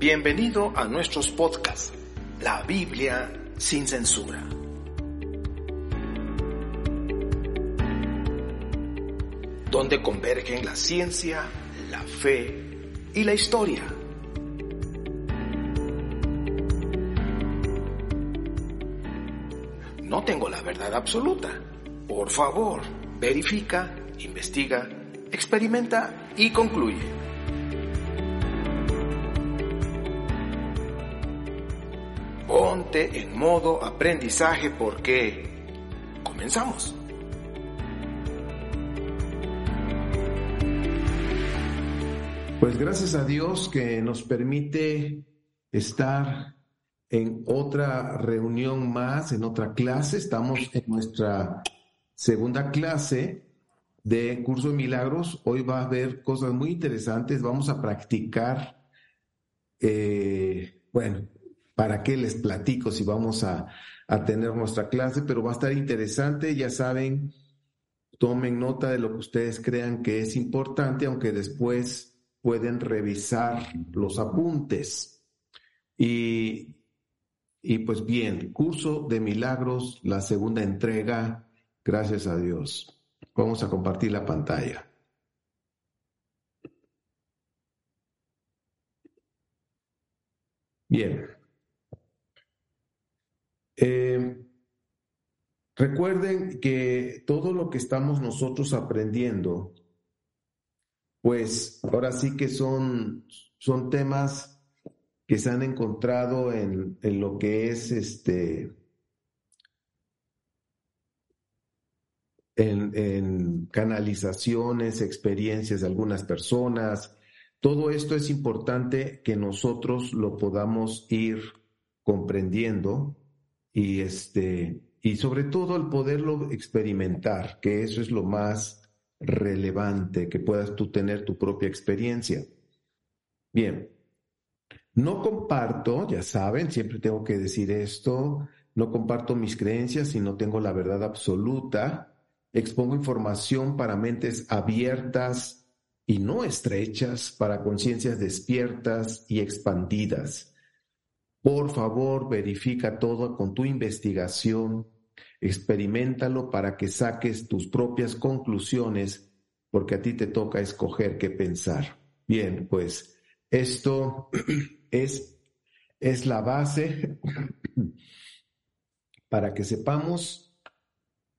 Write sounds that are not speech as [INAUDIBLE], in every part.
Bienvenido a nuestros podcasts, La Biblia sin censura. Donde convergen la ciencia, la fe y la historia. No tengo la verdad absoluta. Por favor, verifica, investiga, experimenta y concluye. En modo aprendizaje porque comenzamos. Pues gracias a Dios que nos permite estar en otra reunión más, en otra clase. Estamos en nuestra segunda clase de curso de milagros. Hoy va a haber cosas muy interesantes. Vamos a practicar, eh, bueno, ¿Para qué les platico si vamos a, tener nuestra clase? Pero va a estar interesante, ya saben, tomen nota de lo que ustedes crean que es importante, aunque después pueden revisar los apuntes. Y, y pues bien, curso de milagros, la segunda entrega, gracias a Dios. Vamos a compartir la pantalla. Bien. Eh, recuerden que todo lo que estamos nosotros aprendiendo, pues ahora sí que son, son temas que se han encontrado en, en lo que es este en, en, canalizaciones, experiencias de algunas personas. Todo esto es importante que nosotros lo podamos ir comprendiendo y este y sobre todo el poderlo experimentar, que eso es lo más relevante, que puedas tú tener tu propia experiencia. Bien, no comparto, ya saben, siempre tengo que decir esto, no comparto mis creencias y no tengo la verdad absoluta, expongo información para mentes abiertas y no estrechas, para conciencias despiertas y expandidas. Por favor, verifica todo con tu investigación, experimentalo para que saques tus propias conclusiones, porque a ti te toca escoger qué pensar. Bien, pues esto [CLEARS THROAT] es, es la base [CLEARS THROAT] para que sepamos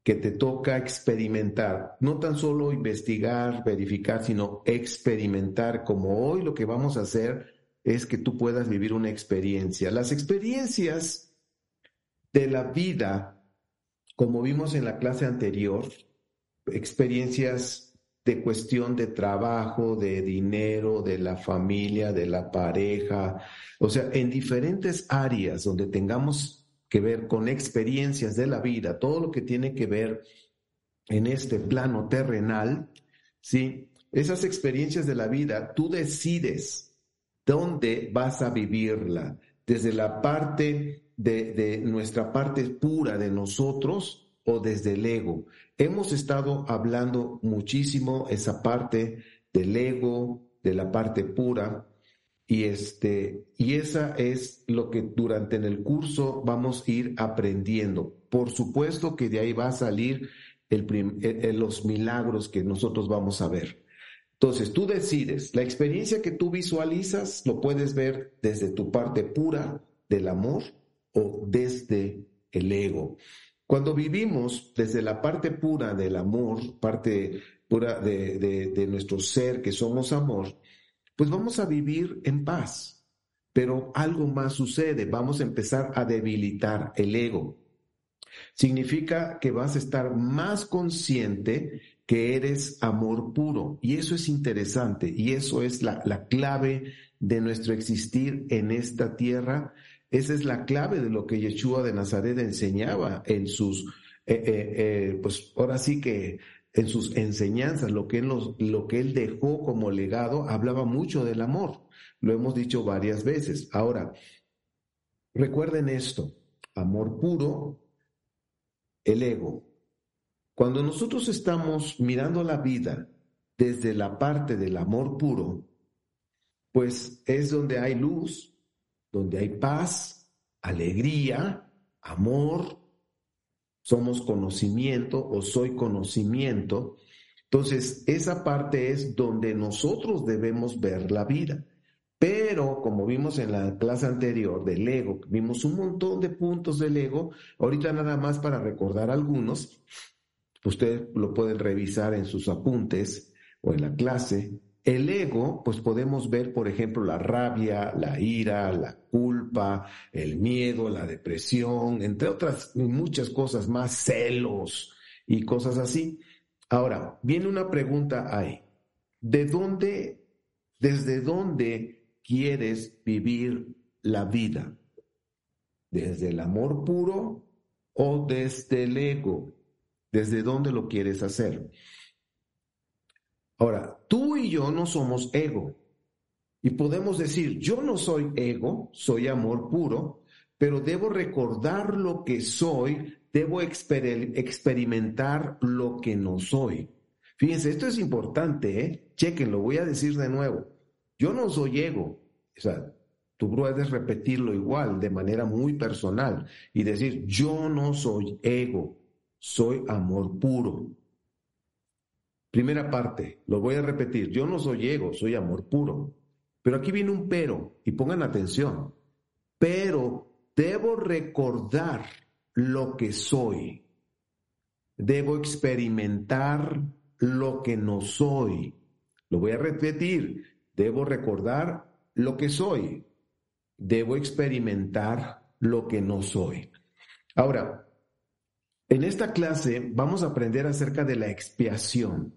que te toca experimentar, no tan solo investigar, verificar, sino experimentar, como hoy lo que vamos a hacer es que tú puedas vivir una experiencia. Las experiencias de la vida, como vimos en la clase anterior, experiencias de cuestión de trabajo, de dinero, de la familia, de la pareja, o sea, en diferentes áreas donde tengamos que ver con experiencias de la vida, todo lo que tiene que ver en este plano terrenal, ¿sí? Esas experiencias de la vida, tú decides ¿Dónde vas a vivirla? ¿Desde la parte de, nuestra parte pura de nosotros o desde el ego? Hemos estado hablando muchísimo esa parte del ego, de la parte pura, y este, y esa es lo que durante en el curso vamos a ir aprendiendo. Por supuesto que de ahí va a salir el, los milagros que nosotros vamos a ver. Entonces, tú decides, la experiencia que tú visualizas lo puedes ver desde tu parte pura del amor o desde el ego. Cuando vivimos desde la parte pura del amor, parte pura de, de, nuestro ser, que somos amor, pues vamos a vivir en paz. Pero algo más sucede, vamos a empezar a debilitar el ego. Significa que vas a estar más consciente que eres amor puro. Y eso es interesante y eso es la, clave de nuestro existir en esta tierra. Esa es la clave de lo que Yeshua de Nazaret enseñaba en sus, eh, eh, eh, pues ahora sí que en sus enseñanzas, lo que, lo que él dejó como legado, hablaba mucho del amor. Lo hemos dicho varias veces. Ahora, recuerden esto, amor puro, el ego, cuando nosotros estamos mirando la vida desde la parte del amor puro, pues es donde hay luz, donde hay paz, alegría, amor, somos conocimiento o soy conocimiento. Entonces, esa parte es donde nosotros debemos ver la vida. Pero, como vimos en la clase anterior del ego, vimos un montón de puntos del ego. Ahorita nada más para recordar algunos, ustedes lo pueden revisar en sus apuntes o en la clase. El ego, pues podemos ver, por ejemplo, la rabia, la ira, la culpa, el miedo, la depresión, entre otras muchas cosas más, celos y cosas así. Ahora, viene una pregunta ahí. ¿De dónde, desde dónde quieres vivir la vida? ¿Desde el amor puro o desde el ego? ¿Desde dónde lo quieres hacer? Ahora, tú y yo no somos ego. Y podemos decir, yo no soy ego, soy amor puro, pero debo recordar lo que soy, debo experimentar lo que no soy. Fíjense, esto es importante, ¿eh? Chequen, lo voy a decir de nuevo. Yo no soy ego. O sea, tú puedes repetirlo igual, de manera muy personal, y decir, yo no soy ego, soy amor puro. Primera parte, lo voy a repetir, yo no soy ego, soy amor puro. Pero aquí viene un pero, y pongan atención, pero debo recordar lo que soy. Debo experimentar lo que no soy. Lo voy a repetir, debo recordar lo que soy. Debo experimentar lo que no soy. Ahora, en esta clase vamos a aprender acerca de la expiación.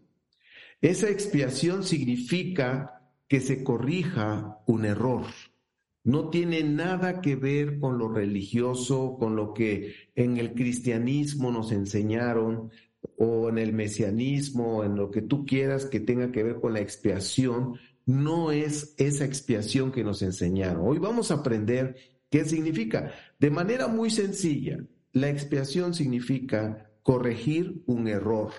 Esa expiación significa que se corrija un error. No tiene nada que ver con lo religioso, con lo que en el cristianismo nos enseñaron o en el mesianismo, en lo que tú quieras que tenga que ver con la expiación. No es esa expiación que nos enseñaron. Hoy vamos a aprender qué significa. De manera muy sencilla, la expiación significa corregir un error.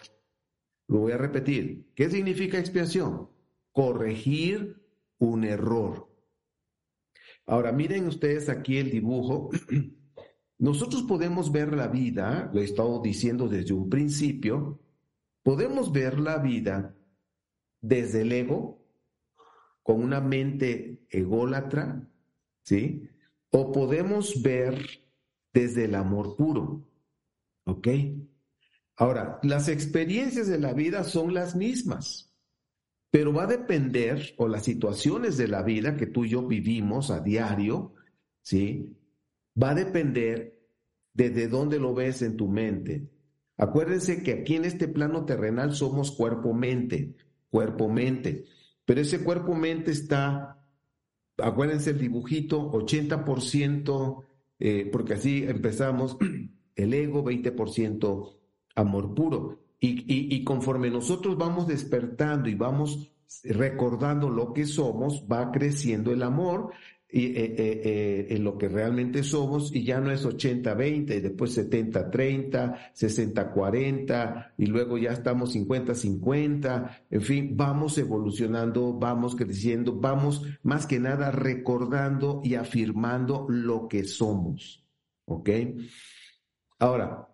Lo voy a repetir. ¿Qué significa expiación? Corregir un error. Ahora, miren ustedes aquí el dibujo. [CLEARS THROAT] Nosotros podemos ver la vida, lo he estado diciendo desde un principio, podemos ver la vida desde el ego, con una mente ególatra, ¿sí? O podemos ver desde el amor puro, ¿ok? Ahora, las experiencias de la vida son las mismas, pero va a depender, o las situaciones de la vida que tú y yo vivimos a diario, ¿sí? Va a depender desde dónde lo ves en tu mente. Acuérdense que aquí en este plano terrenal somos cuerpo-mente, cuerpo-mente, pero ese cuerpo-mente está, acuérdense el dibujito, 80%, eh, porque así empezamos, [CLEARS THROAT] el ego, 20% amor puro. Y, conforme nosotros vamos despertando y vamos recordando lo que somos, va creciendo el amor y, eh, eh, eh, en lo que realmente somos y ya no es 80-20, después 70-30, 60-40 y luego ya estamos 50-50, en fin, vamos evolucionando, vamos creciendo, vamos más que nada recordando y afirmando lo que somos. ¿Ok? Ahora,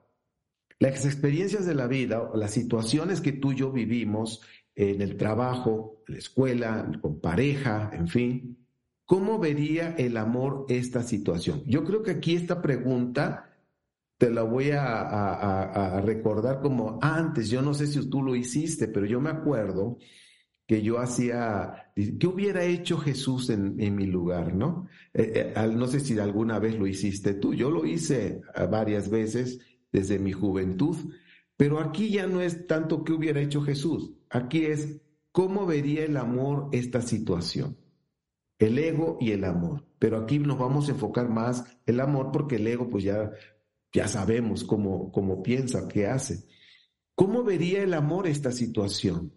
las experiencias de la vida, las situaciones que tú y yo vivimos en el trabajo, en la escuela, con pareja, en fin, ¿cómo vería el amor esta situación? Yo creo que aquí esta pregunta te la voy a, recordar como antes, yo no sé si tú lo hiciste, pero yo me acuerdo que yo hacía, ¿qué hubiera hecho Jesús en, mi lugar? ¿no? Eh, eh, no sé si alguna vez lo hiciste tú, yo lo hice varias veces desde mi juventud. Pero aquí ya no es tanto qué hubiera hecho Jesús, aquí es cómo vería el amor esta situación. El ego y el amor. Pero aquí nos vamos a enfocar más el amor porque el ego pues ya, ya sabemos cómo, cómo piensa, qué hace. ¿Cómo vería el amor esta situación?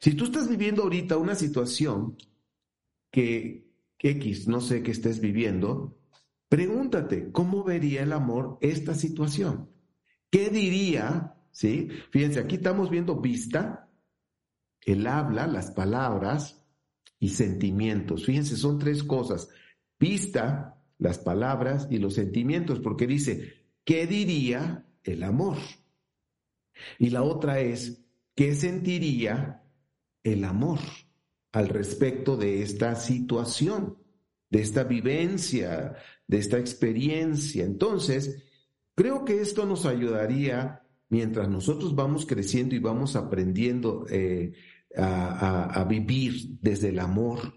Si tú estás viviendo ahorita una situación que, que X, no sé qué estés viviendo, Pregúntate, ¿cómo vería el amor esta situación? ¿Qué diría? ¿Sí? Fíjense, aquí estamos viendo vista, el habla, las palabras y sentimientos. Fíjense, son tres cosas. vista, las palabras y los sentimientos, porque dice, ¿qué diría el amor? Y la otra es, ¿qué sentiría el amor al respecto de esta situación, de esta vivencia, de esta experiencia? Entonces, creo que esto nos ayudaría mientras nosotros vamos creciendo y vamos aprendiendo eh, a, vivir desde el amor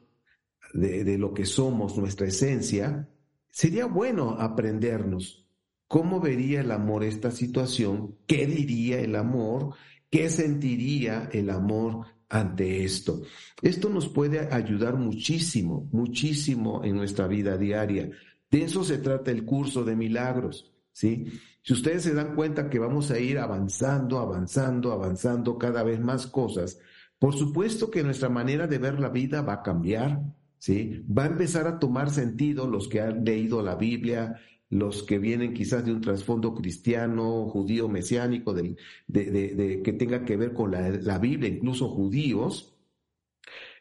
de, de lo que somos, nuestra esencia, sería bueno aprendernos cómo vería el amor esta situación, qué diría el amor, qué sentiría el amor ante esto. Esto nos puede ayudar muchísimo, muchísimo en nuestra vida diaria. De eso se trata el curso de milagros, ¿sí? Si ustedes se dan cuenta que vamos a ir avanzando, avanzando, avanzando cada vez más cosas, por supuesto que nuestra manera de ver la vida va a cambiar, ¿sí? Va a empezar a tomar sentido los que han leído la Biblia, los que vienen quizás de un trasfondo cristiano, judío, mesiánico, de, que tenga que ver con la, Biblia, incluso judíos,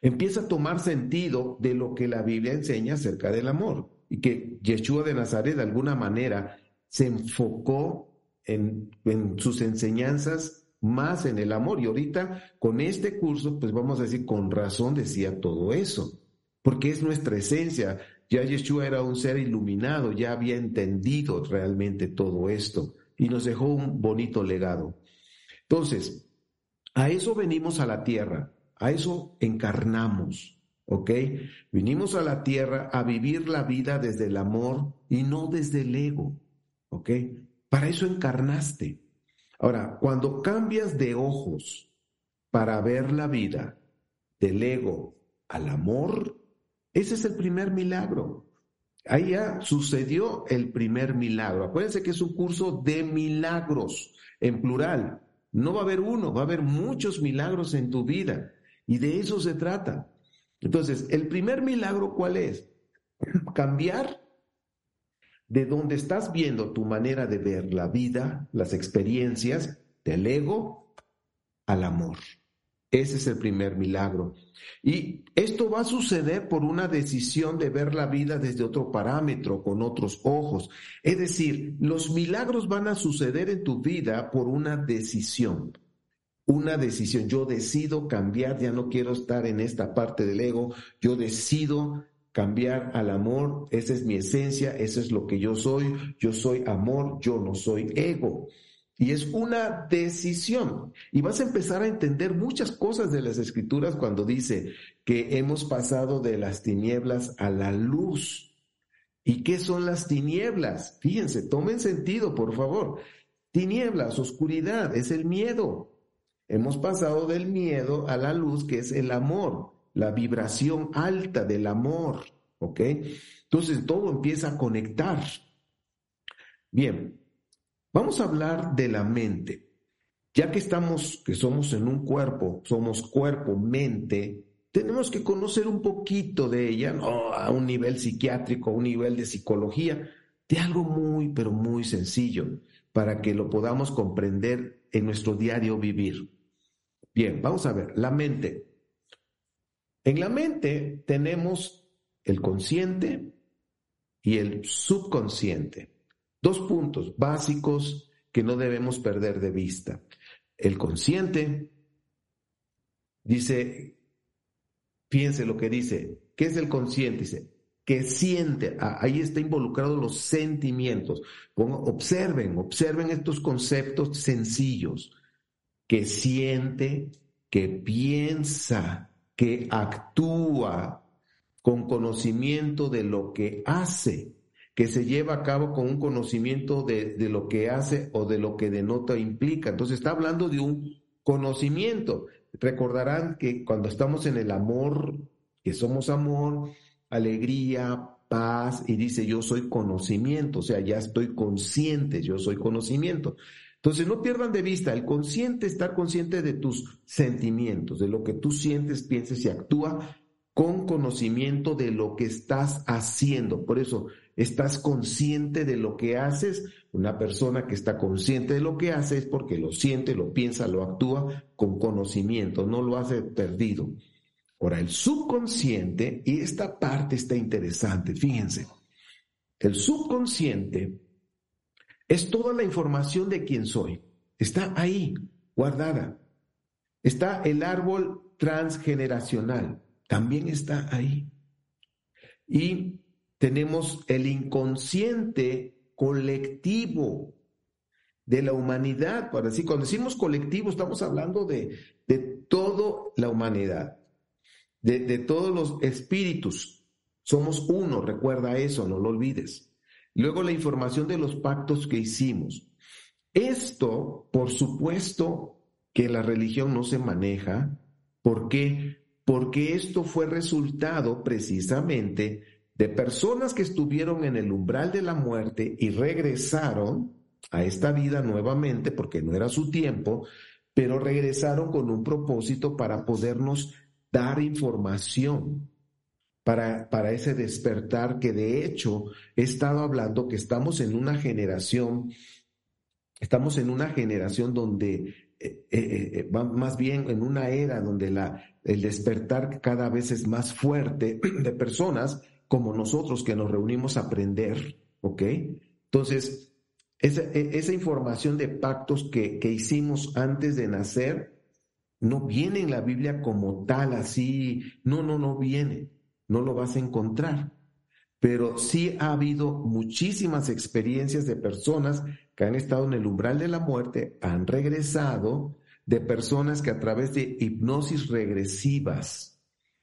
empieza a tomar sentido de lo que la Biblia enseña acerca del amor y que Yeshua de Nazaret de alguna manera se enfocó en, en, sus enseñanzas más en el amor. Y ahorita con este curso, pues vamos a decir, con razón decía todo eso, porque es nuestra esencia. Ya Yeshua era un ser iluminado, ya había entendido realmente todo esto y nos dejó un bonito legado. Entonces, a eso venimos a la tierra, a eso encarnamos, ¿ok? Vinimos a la tierra a vivir la vida desde el amor y no desde el ego, ¿ok? Para eso encarnaste. Ahora, cuando cambias de ojos para ver la vida del ego al amor, ese es el primer milagro. Ahí ya sucedió el primer milagro. Acuérdense que es un curso de milagros, en plural. No va a haber uno, va a haber muchos milagros en tu vida. Y de eso se trata. Entonces, el primer milagro, ¿cuál es? Cambiar de donde estás viendo tu manera de ver la vida, las experiencias, del ego al amor. Ese es el primer milagro. Y esto va a suceder por una decisión de ver la vida desde otro parámetro, con otros ojos. Es decir, los milagros van a suceder en tu vida por una decisión. Una decisión. Yo decido cambiar, ya no quiero estar en esta parte del ego. Yo decido cambiar al amor. Esa es mi esencia, eso es lo que yo soy. Yo soy amor, yo no soy ego. Y es una decisión. Y vas a empezar a entender muchas cosas de las escrituras cuando dice que hemos pasado de las tinieblas a la luz. ¿Y qué son las tinieblas? Fíjense, tomen sentido, por favor. Tinieblas, oscuridad, es el miedo. Hemos pasado del miedo a la luz, que es el amor, la vibración alta del amor. ¿Ok? Entonces todo empieza a conectar. Bien, Vamos a hablar de la mente. Ya que estamos, que somos en un cuerpo, somos cuerpo, mente, tenemos que conocer un poquito de ella, a un nivel psiquiátrico, a un nivel de psicología, de algo muy, pero muy sencillo, para que lo podamos comprender en nuestro diario vivir. Bien, vamos a ver, la mente. En la mente tenemos el consciente y el subconsciente. Dos puntos básicos que no debemos perder de vista. El consciente dice, piense lo que dice, ¿qué es el consciente? Dice, que siente, ah, ahí está involucrado los sentimientos. observen, observen estos conceptos sencillos, que siente, que piensa, que actúa con conocimiento de lo que hace que se lleva a cabo con un conocimiento de, lo que hace o de lo que denota implica. Entonces está hablando de un conocimiento. Recordarán que cuando estamos en el amor, que somos amor, alegría, paz, y dice yo soy conocimiento, o sea, ya estoy consciente, yo soy conocimiento. Entonces no pierdan de vista el consciente, estar consciente de tus sentimientos, de lo que tú sientes, piensas y actúa con conocimiento de lo que estás haciendo. Por eso ¿Estás consciente de lo que haces? Una persona que está consciente de lo que hace es porque lo siente, lo piensa, lo actúa con conocimiento, no lo hace perdido. Ahora, el subconsciente, y esta parte está interesante, fíjense, el subconsciente es toda la información de quién soy. Está ahí, guardada. Está el árbol transgeneracional, también está ahí. Y tenemos el inconsciente colectivo de la humanidad. Para decir, cuando decimos colectivo, estamos hablando de, de toda la humanidad, de, de todos los espíritus. Somos uno, recuerda eso, no lo olvides. Luego la información de los pactos que hicimos. Esto, por supuesto, que la religión no se maneja. ¿Por qué? Porque esto fue resultado precisamente de personas que estuvieron en el umbral de la muerte y regresaron a esta vida nuevamente, porque no era su tiempo, pero regresaron con un propósito para podernos dar información para, para ese despertar que de hecho he estado hablando que estamos en una generación, estamos en una generación donde eh, eh, eh, más bien en una era donde la, el despertar cada vez es más fuerte [CLEARS THROAT] de personas como nosotros que nos reunimos a aprender, ¿ok? Entonces, esa, e, esa información de pactos que, que hicimos antes de nacer no viene en la Biblia como tal, así, no, no, no viene, no lo vas a encontrar. Pero sí ha habido muchísimas experiencias de personas que han estado en el umbral de la muerte, han regresado, de personas que a través de hipnosis regresivas,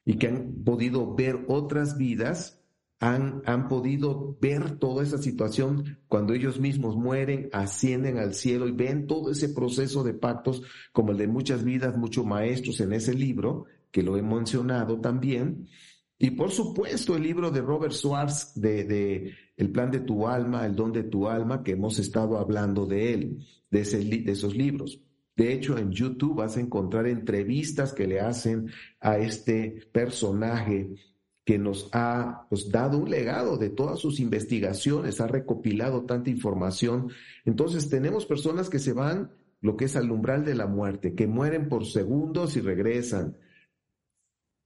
y que han podido ver otras vidas, han, han podido ver toda esa situación cuando ellos mismos mueren, ascienden al cielo y ven todo ese proceso de pactos como el de muchas vidas, muchos maestros en ese libro, que lo he mencionado también. Y por supuesto el libro de Robert Swartz de, de El plan de tu alma, El don de tu alma, que hemos estado hablando de él, de, ese, de esos libros. De hecho, en YouTube vas a encontrar entrevistas que le hacen a este personaje que nos ha pues, dado un legado de todas sus investigaciones, ha recopilado tanta información. Entonces tenemos personas que se van lo que es al umbral de la muerte, que mueren por segundos y regresan.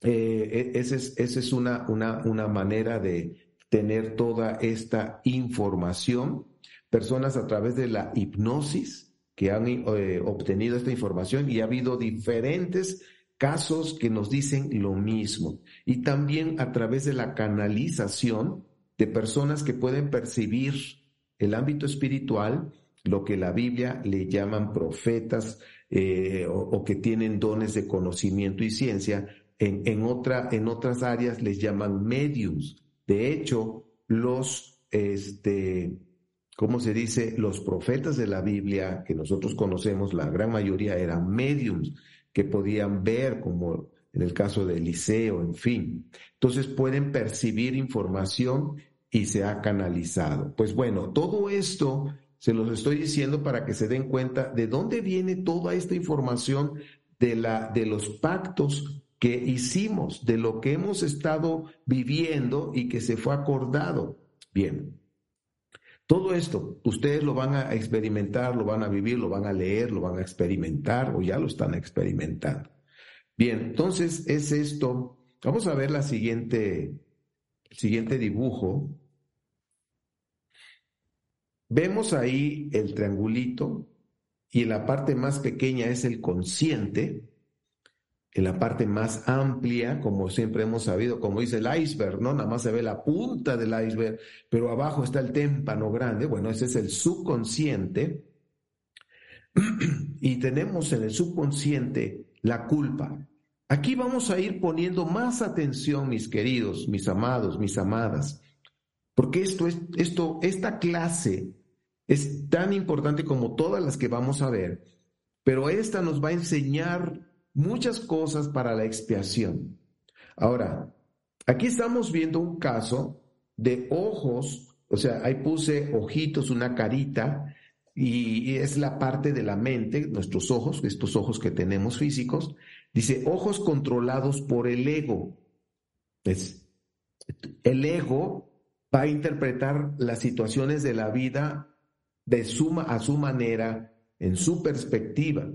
Eh, e, esa es, una manera de tener toda esta información. Personas a través de la hipnosis, que han eh, obtenido esta información y ha habido diferentes casos que nos dicen lo mismo. Y también a través de la canalización de personas que pueden percibir el ámbito espiritual, lo que la Biblia le llaman profetas eh, o, que tienen dones de conocimiento y ciencia, en, en, otra, en otras áreas les llaman mediums. De hecho, los, este, ¿cómo se dice? Los profetas de la Biblia que nosotros conocemos, la gran mayoría eran mediums que podían ver, como en el caso de Eliseo, en fin. Entonces pueden percibir información y se ha canalizado. Pues bueno, todo esto se los estoy diciendo para que se den cuenta de dónde viene toda esta información de, la, de los pactos que hicimos, de lo que hemos estado viviendo y que se fue acordado. Bien, todo esto ustedes lo van a experimentar, lo van a vivir, lo van a leer, lo van a experimentar o ya lo están experimentando. Bien, entonces es esto. Vamos a ver la siguiente, el siguiente dibujo. Vemos ahí el triangulito y en la parte más pequeña es el consciente en la parte más amplia, como siempre hemos sabido, como dice el iceberg, ¿no? Nada más se ve la punta del iceberg, pero abajo está el témpano grande. Bueno, ese es el subconsciente. [CLEARS THROAT] y tenemos en el subconsciente la culpa. Aquí vamos a ir poniendo más atención, mis queridos, mis amados, mis amadas, porque esto es, esto, esta clase es tan importante como todas las que vamos a ver, pero esta nos va a enseñar muchas cosas para la expiación. Ahora, aquí estamos viendo un caso de ojos, o sea, ahí puse ojitos, una carita, y es la parte de la mente, nuestros ojos, estos ojos que tenemos físicos, dice ojos controlados por el ego. Es, el ego va a interpretar las situaciones de la vida de suma a su manera, en su perspectiva.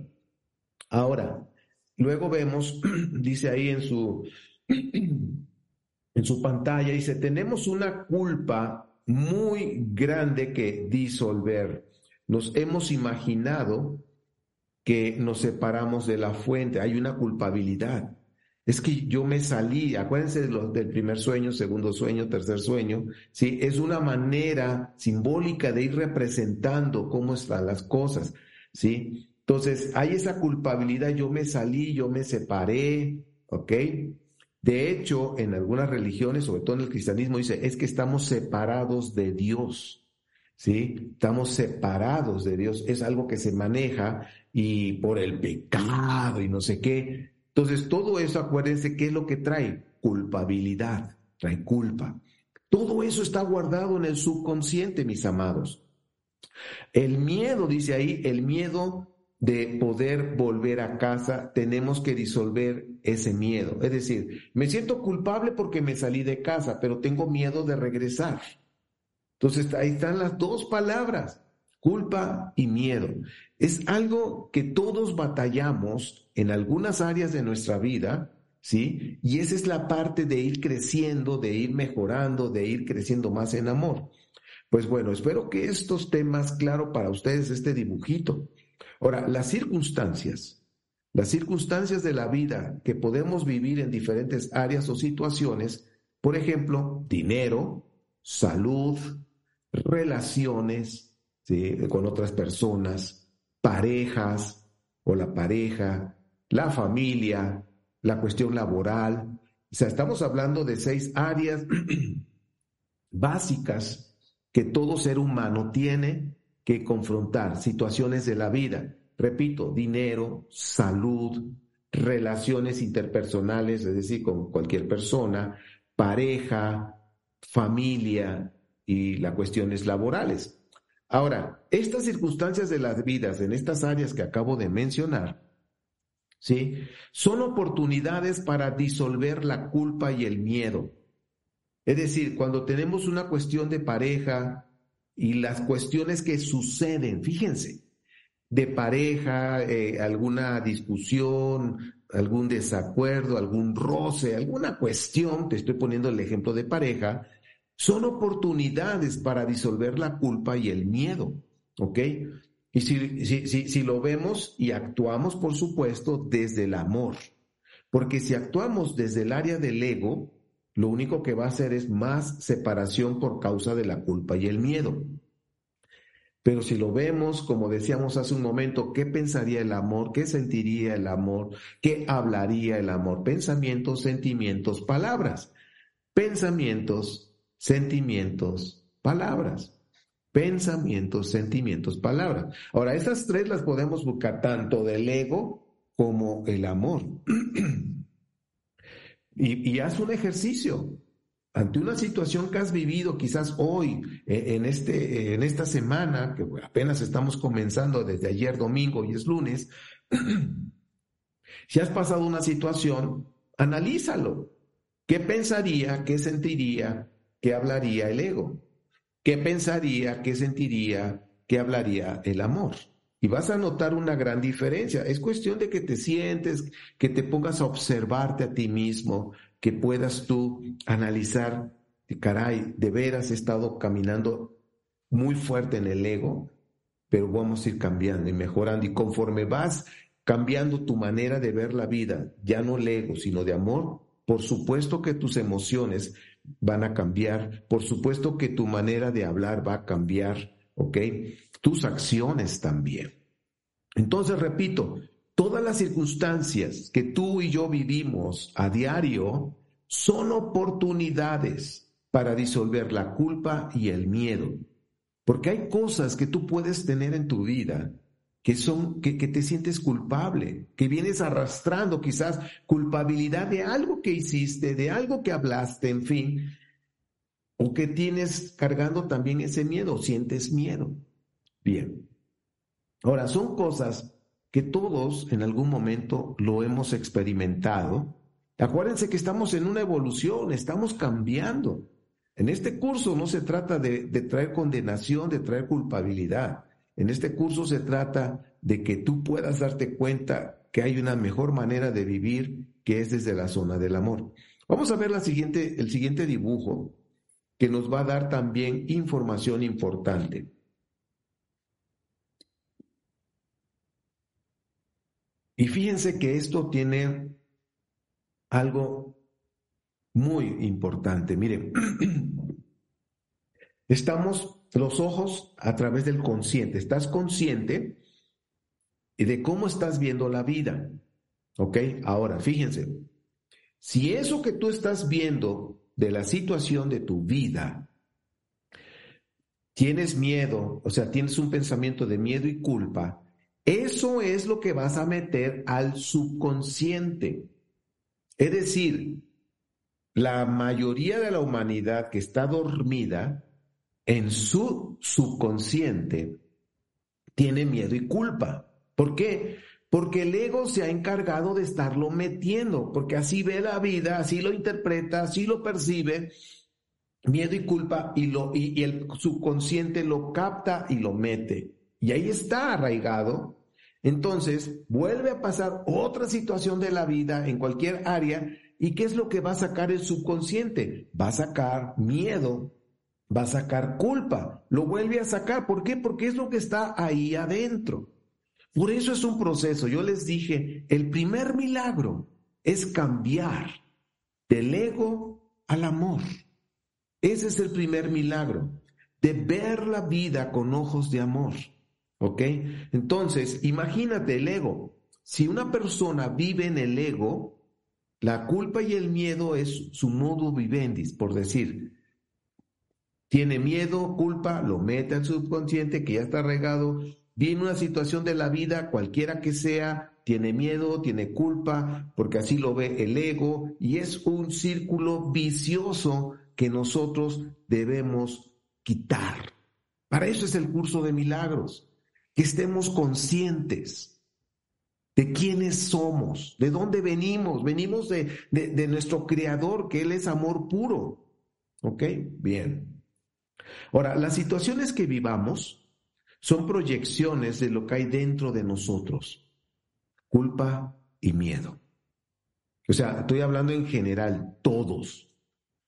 Ahora, luego vemos, [CLEARS THROAT] dice ahí en su, [CLEARS THROAT] en su pantalla, dice, tenemos una culpa muy grande que disolver. Nos hemos imaginado que nos separamos de la fuente, hay una culpabilidad. Es que yo me salí, acuérdense del primer sueño, segundo sueño, tercer sueño, ¿sí? Es una manera simbólica de ir representando cómo están las cosas, ¿sí? Entonces, hay esa culpabilidad, yo me salí, yo me separé, ¿ok? De hecho, en algunas religiones, sobre todo en el cristianismo, dice, es que estamos separados de Dios, ¿sí? Estamos separados de Dios, es algo que se maneja y por el pecado y no sé qué. Entonces, todo eso, acuérdense, ¿qué es lo que trae? Culpabilidad, trae culpa. Todo eso está guardado en el subconsciente, mis amados. El miedo, dice ahí, el miedo de poder volver a casa, tenemos que disolver ese miedo. Es decir, me siento culpable porque me salí de casa, pero tengo miedo de regresar. Entonces ahí están las dos palabras, culpa y miedo. Es algo que todos batallamos en algunas áreas de nuestra vida, ¿sí? Y esa es la parte de ir creciendo, de ir mejorando, de ir creciendo más en amor. Pues bueno, espero que estos temas, claro, para ustedes, este dibujito, Ahora, las circunstancias, las circunstancias de la vida que podemos vivir en diferentes áreas o situaciones, por ejemplo, dinero, salud, relaciones con otras personas, parejas o la pareja, la familia, la cuestión laboral. O sea, estamos hablando de seis áreas [CLEARS THROAT] básicas que todo ser humano tiene que confrontar situaciones de la vida. Repito, dinero, salud, relaciones interpersonales, es decir, con cualquier persona, pareja, familia y las cuestiones laborales. Ahora, estas circunstancias de las vidas en estas áreas que acabo de mencionar, ¿sí? Son oportunidades para disolver la culpa y el miedo. Es decir, cuando tenemos una cuestión de pareja, y las cuestiones que suceden, fíjense, de pareja, eh, alguna discusión, algún desacuerdo, algún roce, alguna cuestión, te estoy poniendo el ejemplo de pareja, son oportunidades para disolver la culpa y el miedo, ¿ok? Y si, si, si lo vemos y actuamos, por supuesto, desde el amor, porque si actuamos desde el área del ego, lo único que va a hacer es más separación por causa de la culpa y el miedo. Pero si lo vemos, como decíamos hace un momento, ¿qué pensaría el amor? ¿Qué sentiría el amor? ¿Qué hablaría el amor? Pensamientos, sentimientos, palabras. Pensamientos, sentimientos, palabras. Pensamientos, sentimientos, palabras. Ahora, estas tres las podemos buscar tanto del ego como el amor. [CLEARS THROAT] Y, haz un ejercicio ante una situación que has vivido quizás hoy, eh, en, este, en esta semana, que apenas estamos comenzando desde ayer domingo y es lunes, [CLEARS THROAT] si has pasado una situación, analízalo. ¿Qué pensaría, qué sentiría, qué hablaría el ego? ¿Qué pensaría, qué sentiría, qué hablaría el amor? Y vas a notar una gran diferencia. Es cuestión de que te sientes, que te pongas a observarte a ti mismo, que puedas tú analizar, caray, de veras he estado caminando muy fuerte en el ego, pero vamos a ir cambiando y mejorando. Y conforme vas cambiando tu manera de ver la vida, ya no el ego, sino de amor, por supuesto que tus emociones van a cambiar, por supuesto que tu manera de hablar va a cambiar, ¿ok? Tus acciones también. Entonces, repito, todas las circunstancias que tú y yo vivimos a diario son oportunidades para disolver la culpa y el miedo. Porque hay cosas que tú puedes tener en tu vida que son, que, que, te sientes culpable, que vienes arrastrando quizás culpabilidad de algo que hiciste, de algo que hablaste, en fin, o que tienes cargando también ese miedo, sientes miedo. Bien. Ahora, son cosas que todos en algún momento lo hemos experimentado. Acuérdense que estamos en una evolución, estamos cambiando. En este curso no se trata de, de, traer condenación, de traer culpabilidad. En este curso se trata de que tú puedas darte cuenta que hay una mejor manera de vivir que es desde la zona del amor. Vamos a ver la siguiente, el siguiente dibujo que nos va a dar también información importante. Y fíjense que esto tiene algo muy importante. Miren, [CLEARS THROAT] estamos los ojos a través del consciente. Estás consciente de cómo estás viendo la vida. ¿Ok? Ahora, fíjense, si eso que tú estás viendo de la situación de tu vida, tienes miedo, o sea, tienes un pensamiento de miedo y culpa, eso es lo que vas a meter al subconsciente. Es decir, la mayoría de la humanidad que está dormida en su subconsciente tiene miedo y culpa. ¿Por qué? Porque el ego se ha encargado de estarlo metiendo, porque así ve la vida, así lo interpreta, así lo percibe, miedo y culpa, y, lo, y el subconsciente lo capta y lo mete. Y ahí está arraigado. Entonces, vuelve a pasar otra situación de la vida en cualquier área. ¿Y qué es lo que va a sacar el subconsciente? Va a sacar miedo, va a sacar culpa, lo vuelve a sacar. ¿Por qué? Porque es lo que está ahí adentro. Por eso es un proceso. Yo les dije, el primer milagro es cambiar del ego al amor. Ese es el primer milagro, de ver la vida con ojos de amor. ¿Ok? Entonces, imagínate el ego. Si una persona vive en el ego, la culpa y el miedo es su modo vivendis, por decir. Tiene miedo, culpa, lo mete al subconsciente que ya está regado. Viene una situación de la vida, cualquiera que sea, tiene miedo, tiene culpa, porque así lo ve el ego, y es un círculo vicioso que nosotros debemos quitar. Para eso es el curso de milagros que estemos conscientes de quiénes somos, de dónde venimos. Venimos de, de, nuestro Creador, que Él es amor puro. ¿Ok? Bien. Ahora, las situaciones que vivamos son proyecciones de lo que hay dentro de nosotros. Culpa y miedo. O sea, estoy hablando en general, todos.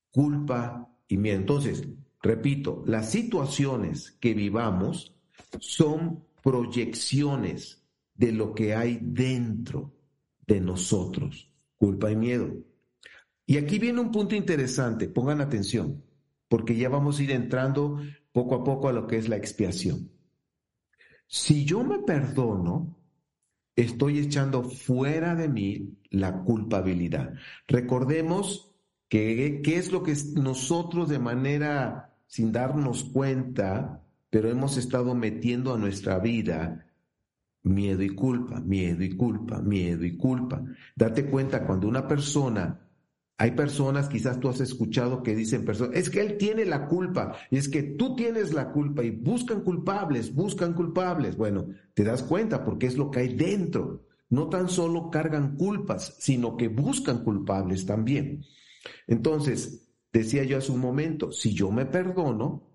Culpa y miedo. Entonces, repito, las situaciones que vivamos son proyecciones de lo que hay dentro de nosotros, culpa y miedo. Y aquí viene un punto interesante, pongan atención, porque ya vamos a ir entrando poco a poco a lo que es la expiación. Si yo me perdono, estoy echando fuera de mí la culpabilidad. Recordemos que es lo que nosotros de manera sin darnos cuenta pero hemos estado metiendo a nuestra vida miedo y culpa, miedo y culpa, miedo y culpa. Date cuenta cuando una persona, hay personas, quizás tú has escuchado que dicen personas, es que él tiene la culpa, y es que tú tienes la culpa y buscan culpables, buscan culpables. Bueno, te das cuenta porque es lo que hay dentro. No tan solo cargan culpas, sino que buscan culpables también. Entonces, decía yo hace un momento, si yo me perdono,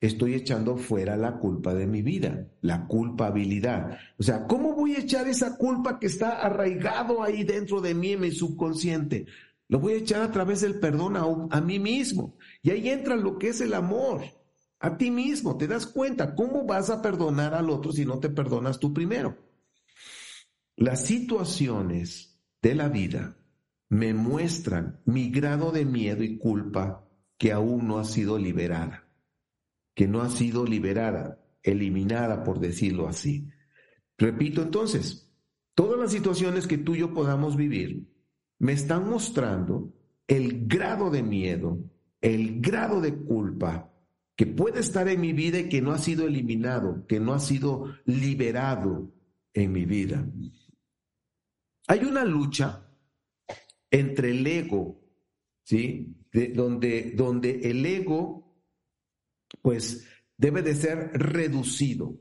estoy echando fuera la culpa de mi vida, la culpabilidad. O sea, ¿cómo voy a echar esa culpa que está arraigado ahí dentro de mí, en mi subconsciente? Lo voy a echar a través del perdón a, a mí mismo. Y ahí entra lo que es el amor, a ti mismo. ¿Te das cuenta? ¿Cómo vas a perdonar al otro si no te perdonas tú primero? Las situaciones de la vida me muestran mi grado de miedo y culpa que aún no ha sido liberada que no ha sido liberada, eliminada, por decirlo así. Repito entonces, todas las situaciones que tú y yo podamos vivir me están mostrando el grado de miedo, el grado de culpa que puede estar en mi vida y que no ha sido eliminado, que no ha sido liberado en mi vida. Hay una lucha entre el ego, ¿sí? De donde, donde el ego pues debe de ser reducido.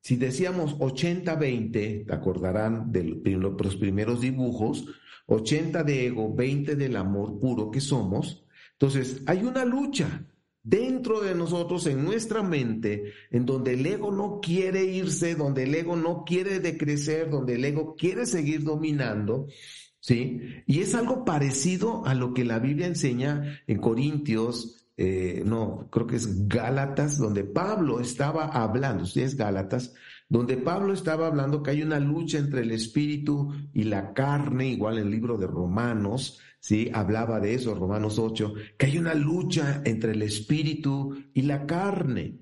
Si decíamos 80-20, te acordarán de los primeros dibujos, 80 de ego, 20 del amor puro que somos, entonces hay una lucha dentro de nosotros, en nuestra mente, en donde el ego no quiere irse, donde el ego no quiere decrecer, donde el ego quiere seguir dominando, ¿sí? Y es algo parecido a lo que la Biblia enseña en Corintios, eh, no, creo que es Gálatas, donde Pablo estaba hablando, si es Gálatas, donde Pablo estaba hablando que hay una lucha entre el espíritu y la carne, igual en el libro de Romanos, ¿sí? Hablaba de eso, Romanos 8, que hay una lucha entre el espíritu y la carne.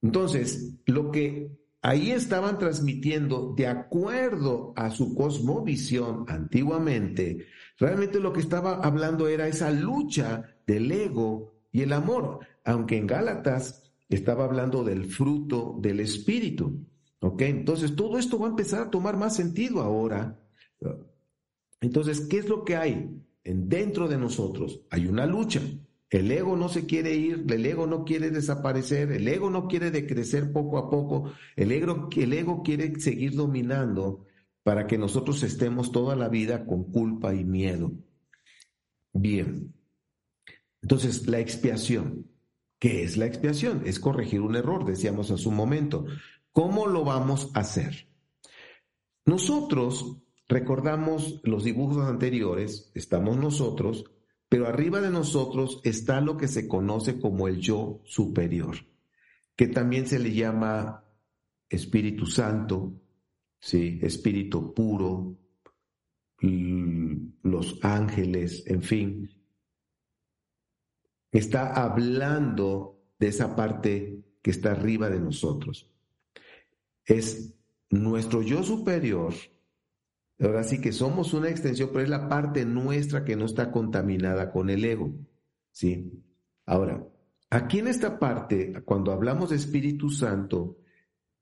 Entonces, lo que ahí estaban transmitiendo, de acuerdo a su cosmovisión antiguamente, realmente lo que estaba hablando era esa lucha del ego y el amor, aunque en Gálatas estaba hablando del fruto del espíritu. ¿Ok? Entonces, todo esto va a empezar a tomar más sentido ahora. Entonces, ¿qué es lo que hay? En, dentro de nosotros hay una lucha. El ego no se quiere ir, el ego no quiere desaparecer, el ego no quiere decrecer poco a poco, el ego, el ego quiere seguir dominando para que nosotros estemos toda la vida con culpa y miedo. Bien. Entonces, la expiación. ¿Qué es la expiación? Es corregir un error, decíamos hace un momento. ¿Cómo lo vamos a hacer? Nosotros recordamos los dibujos anteriores, estamos nosotros, pero arriba de nosotros está lo que se conoce como el yo superior, que también se le llama Espíritu Santo, ¿sí? Espíritu puro, los ángeles, en fin. Está hablando de esa parte que está arriba de nosotros es nuestro yo superior. Ahora sí que somos una extensión, pero es la parte nuestra que no está contaminada con el ego. ¿Sí? Ahora, aquí en esta parte, cuando hablamos de Espíritu Santo,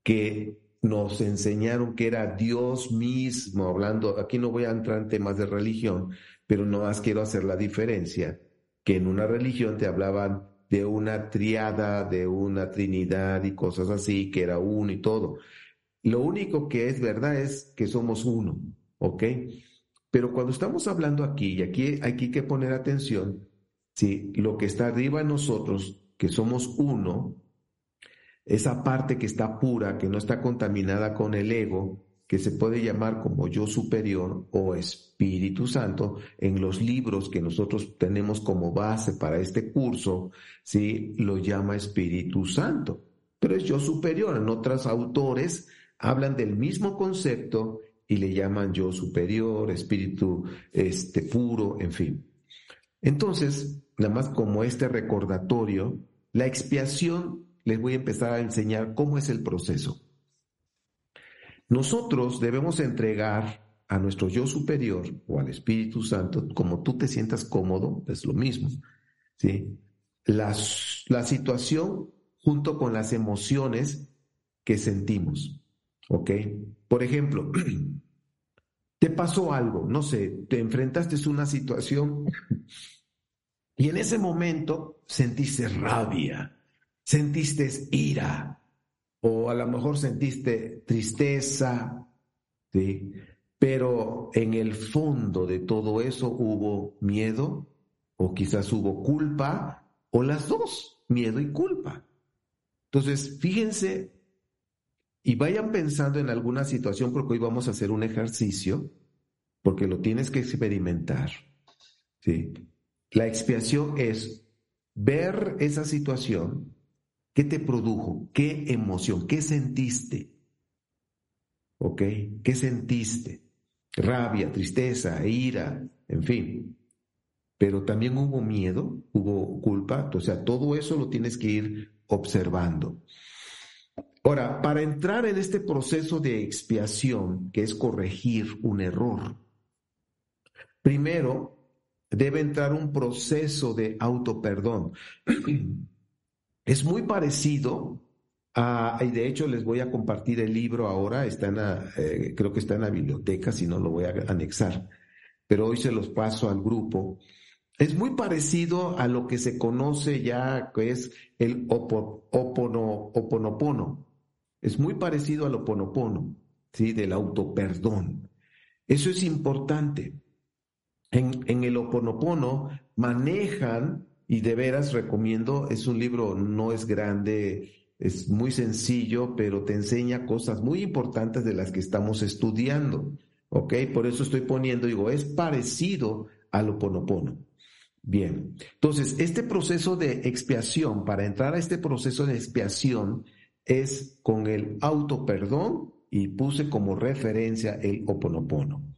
que nos enseñaron que era Dios mismo, hablando, aquí no voy a entrar en temas de religión, pero no más quiero hacer la diferencia, que en una religión te hablaban de una triada, de una trinidad y cosas así, que era uno y todo. Lo único que es verdad es que somos uno, ¿ok? Pero cuando estamos hablando aquí, y aquí hay que poner atención, si lo que está arriba en nosotros, que somos uno, esa parte que está pura, que no está contaminada con el ego, que se puede llamar como yo superior o Espíritu Santo, en los libros que nosotros tenemos como base para este curso, ¿sí? lo llama Espíritu Santo. Pero es yo superior. En otros autores hablan del mismo concepto y le llaman yo superior, espíritu este, puro, en fin. Entonces, nada más como este recordatorio, la expiación les voy a empezar a enseñar cómo es el proceso. Nosotros debemos entregar a nuestro yo superior o al Espíritu Santo, como tú te sientas cómodo, es lo mismo, ¿sí? La, la situación junto con las emociones que sentimos, ¿ok? Por ejemplo, [CLEARS THROAT] te pasó algo, no sé, te enfrentaste a una situación y en ese momento sentiste rabia, sentiste ira, o a lo mejor sentiste tristeza, ¿sí? Pero en el fondo de todo eso hubo miedo, o quizás hubo culpa, o las dos, miedo y culpa. Entonces, fíjense y vayan pensando en alguna situación, porque hoy vamos a hacer un ejercicio, porque lo tienes que experimentar. ¿sí? La expiación es ver esa situación ¿Qué te produjo? ¿Qué emoción? ¿Qué sentiste? ¿Ok? ¿Qué sentiste? Rabia, tristeza, ira, en fin. Pero también hubo miedo, hubo culpa, o sea, todo eso lo tienes que ir observando. Ahora, para entrar en este proceso de expiación, que es corregir un error, primero debe entrar un proceso de autoperdón. [CLEARS THROAT] Es muy parecido a, y de hecho les voy a compartir el libro ahora, eh, creo que está en la biblioteca, si no lo voy a anexar, pero hoy se los paso al grupo. Es muy parecido a lo que se conoce ya, que es el opono, oponopono. Es muy parecido al oponopono, ¿sí? Del autoperdón. Eso es importante. En, en el oponopono manejan y de veras recomiendo, es un libro, no es grande, es muy sencillo, pero te enseña cosas muy importantes de las que estamos estudiando. ¿Ok? Por eso estoy poniendo, digo, es parecido al oponopono. Bien, entonces, este proceso de expiación, para entrar a este proceso de expiación, es con el auto perdón y puse como referencia el oponopono.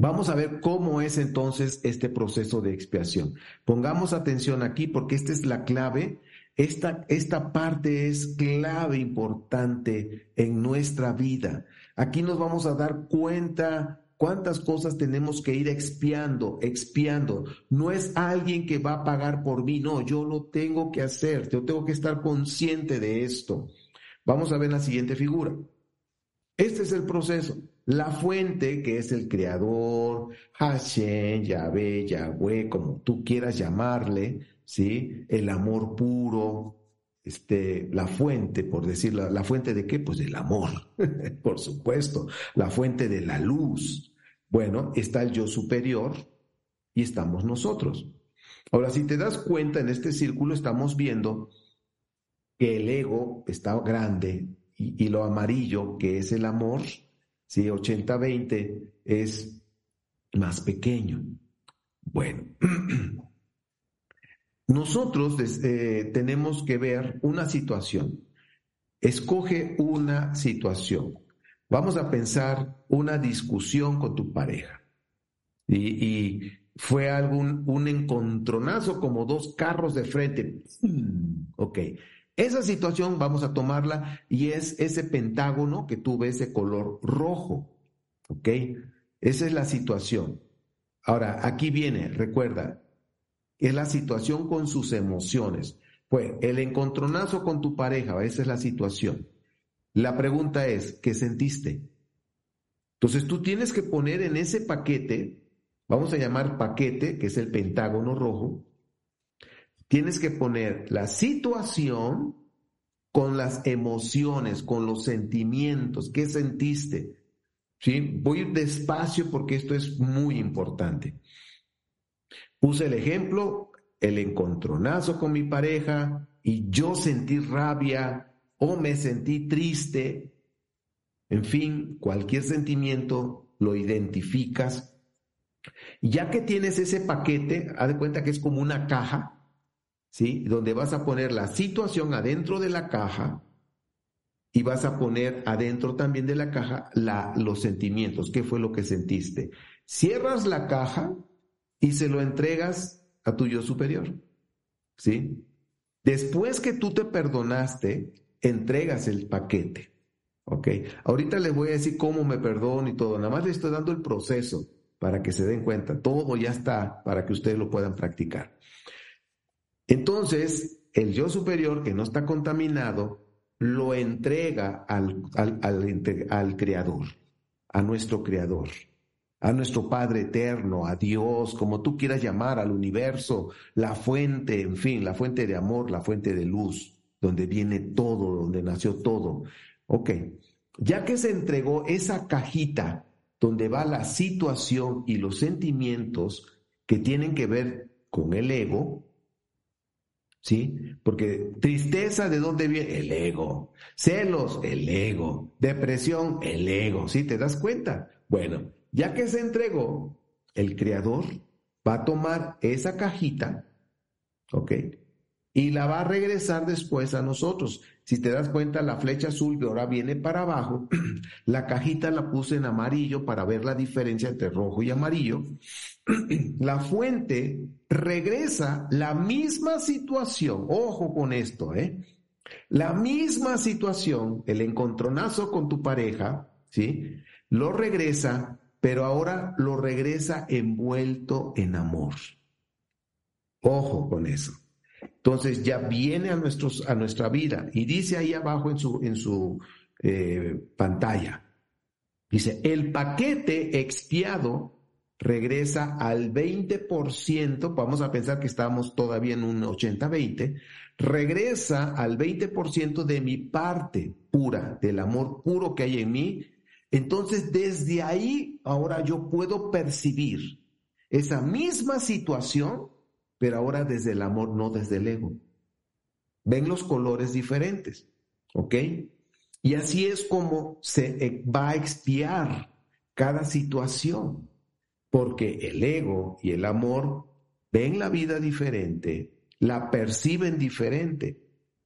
Vamos a ver cómo es entonces este proceso de expiación. Pongamos atención aquí porque esta es la clave. Esta, esta parte es clave importante en nuestra vida. Aquí nos vamos a dar cuenta cuántas cosas tenemos que ir expiando, expiando. No es alguien que va a pagar por mí, no, yo lo tengo que hacer, yo tengo que estar consciente de esto. Vamos a ver la siguiente figura. Este es el proceso. La fuente, que es el creador, Hashem, Yahvé, Yahweh, como tú quieras llamarle, ¿sí? El amor puro, este, la fuente, por decirlo, la fuente de qué? Pues del amor, [LAUGHS] por supuesto, la fuente de la luz. Bueno, está el yo superior y estamos nosotros. Ahora, si te das cuenta, en este círculo estamos viendo que el ego está grande y, y lo amarillo, que es el amor, ¿sí? 80-20 es más pequeño. Bueno, [CLEARS THROAT] nosotros eh, tenemos que ver una situación. Escoge una situación. Vamos a pensar una discusión con tu pareja. Y, fue algún un encontronazo como dos carros de frente. Ok. Esa situación vamos a tomarla y es ese pentágono que tú ves color rojo. ¿Ok? Esa es la situación. Ahora, aquí viene, recuerda, es la situación con sus emociones. Pues el encontronazo con tu pareja, esa es la situación. La pregunta es, ¿qué sentiste? Entonces tú tienes que poner en ese paquete, vamos a llamar paquete, que es el pentágono rojo, Tienes que poner la situación con las emociones, con los sentimientos. ¿Qué sentiste? ¿Sí? Voy despacio porque esto es muy importante. Puse el ejemplo, el encontronazo con mi pareja y yo sentí rabia o me sentí triste. En fin, cualquier sentimiento lo identificas. Ya que tienes ese paquete, haz de cuenta que es como una caja ¿sí? Donde vas a poner la situación adentro de la caja y vas a poner adentro también de la caja los sentimientos, qué fue lo que sentiste. Cierras la caja y se lo entregas a tu yo superior, ¿sí? Después que tú te perdonaste, entregas el paquete, ¿ok? Ahorita les voy a decir cómo me perdono y todo, nada más les estoy dando el proceso para que se den cuenta, todo ya está para que ustedes lo puedan practicar. Entonces, el yo superior que no está contaminado lo entrega al, al, Creador, a nuestro Creador, a nuestro Padre eterno, a Dios, como tú quieras llamar, al universo, la fuente, en fin, la fuente de amor, la fuente de luz, donde viene todo, donde nació todo. Ok, ya que se entregó esa cajita donde va la situación y los sentimientos que tienen que ver con el ego, ¿sí? Porque tristeza, ¿de dónde viene? El ego. Celos, el ego. Depresión, el ego, ¿sí? ¿Te das cuenta? Bueno, ya que se entregó, el creador va a tomar esa cajita, ¿ok? Y la va a regresar después a nosotros. Si te das cuenta, la flecha azul que ahora viene para abajo, [CLEARS THROAT] la cajita la puse en amarillo para ver la diferencia entre rojo y amarillo. [CLEARS THROAT] La fuente regresa la misma situación, ojo con esto, ¿eh? La misma situación, el encontronazo con tu pareja, ¿sí? Lo regresa, pero ahora lo regresa envuelto en amor. Ojo con eso. Entonces ya viene a, a nuestra vida y dice ahí abajo en su, en su eh, pantalla, dice, el paquete expiado regresa al 20%, vamos a pensar que estamos todavía en un 80-20, regresa al 20% de mi parte pura, del amor puro que hay en mí. Entonces desde ahí ahora yo puedo percibir esa misma situación pero ahora desde el amor, no desde el ego. Ven los colores diferentes, ¿ok? Y así es como se eh, va a expiar cada situación, porque el ego y el amor ven la vida diferente, la perciben diferente.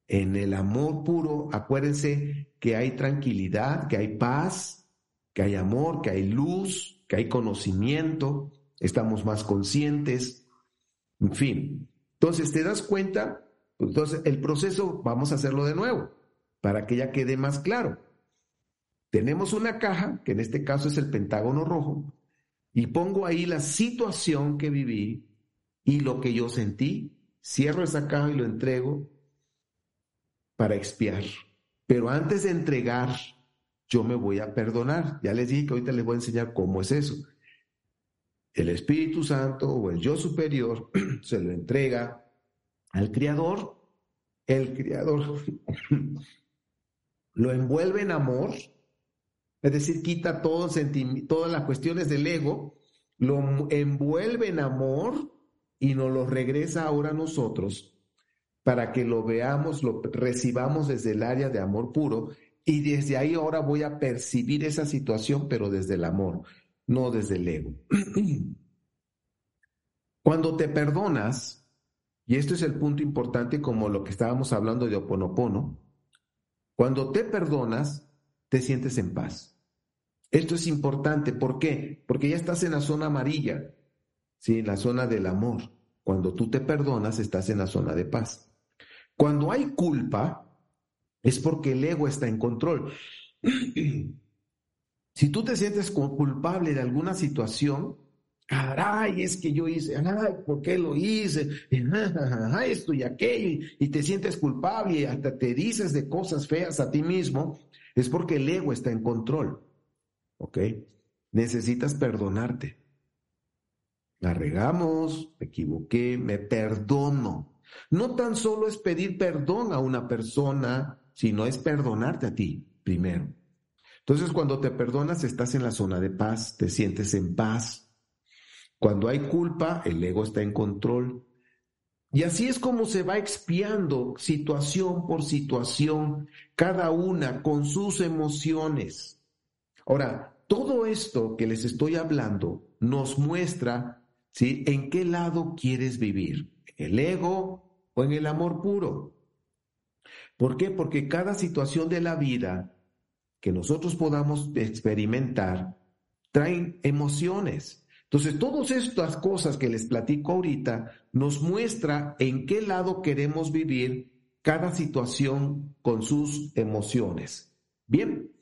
En el amor puro, acuérdense que hay tranquilidad, que hay paz, que hay amor, que hay luz, que hay conocimiento, estamos más conscientes, en fin. Entonces, ¿te das cuenta? Entonces, el proceso, vamos a hacerlo de nuevo, para que ya quede más claro. Tenemos una caja, que en este caso es el pentágono rojo, y pongo ahí la situación que viví y lo que yo sentí. Cierro esa caja y lo entrego para expiar. Pero antes de entregar, yo me voy a perdonar. Ya les dije que ahorita les voy a enseñar cómo es eso. El Espíritu Santo o el yo superior [CLEARS THROAT] se lo entrega al Creador. El Creador [LAUGHS] lo envuelve en amor es decir, quita todo todas las cuestiones del ego, lo envuelve en amor y nos lo regresa ahora a nosotros para que lo veamos, lo recibamos desde el área de amor puro y desde ahí ahora voy a percibir esa situación, pero desde el amor, no desde el ego. [CLEARS THROAT] Cuando te perdonas, y esto es el punto importante como lo que estábamos hablando de Oponopono, cuando te perdonas, te sientes en paz. Esto es importante, ¿por qué? Porque ya estás en la zona amarilla, ¿sí? En la zona del amor. Cuando tú te perdonas, estás en la zona de paz. Cuando hay culpa, es porque el ego está en control. [CLEARS THROAT] si tú te sientes culpable de alguna situación, caray, es que yo hice, ay, ¿por qué lo hice? [LAUGHS] Esto y aquello, y te sientes culpable y hasta te dices de cosas feas a ti mismo, es porque el ego está en control. ¿ok? Necesitas perdonarte. La regamos, me equivoqué, me perdono. No tan solo es pedir perdón a una persona, sino es perdonarte a ti primero. Entonces, cuando te perdonas, estás en la zona de paz, te sientes en paz. Cuando hay culpa, el ego está en control. Y así es como se va expiando situación por situación, cada una con sus emociones. Ahora, todo esto que les estoy hablando nos muestra ¿sí? en qué lado quieres vivir, en el ego o en el amor puro. ¿Por qué? Porque cada situación de la vida que nosotros podamos experimentar traen emociones. Entonces, todas estas cosas que les platico ahorita nos muestra en qué lado queremos vivir cada situación con sus emociones. Bien.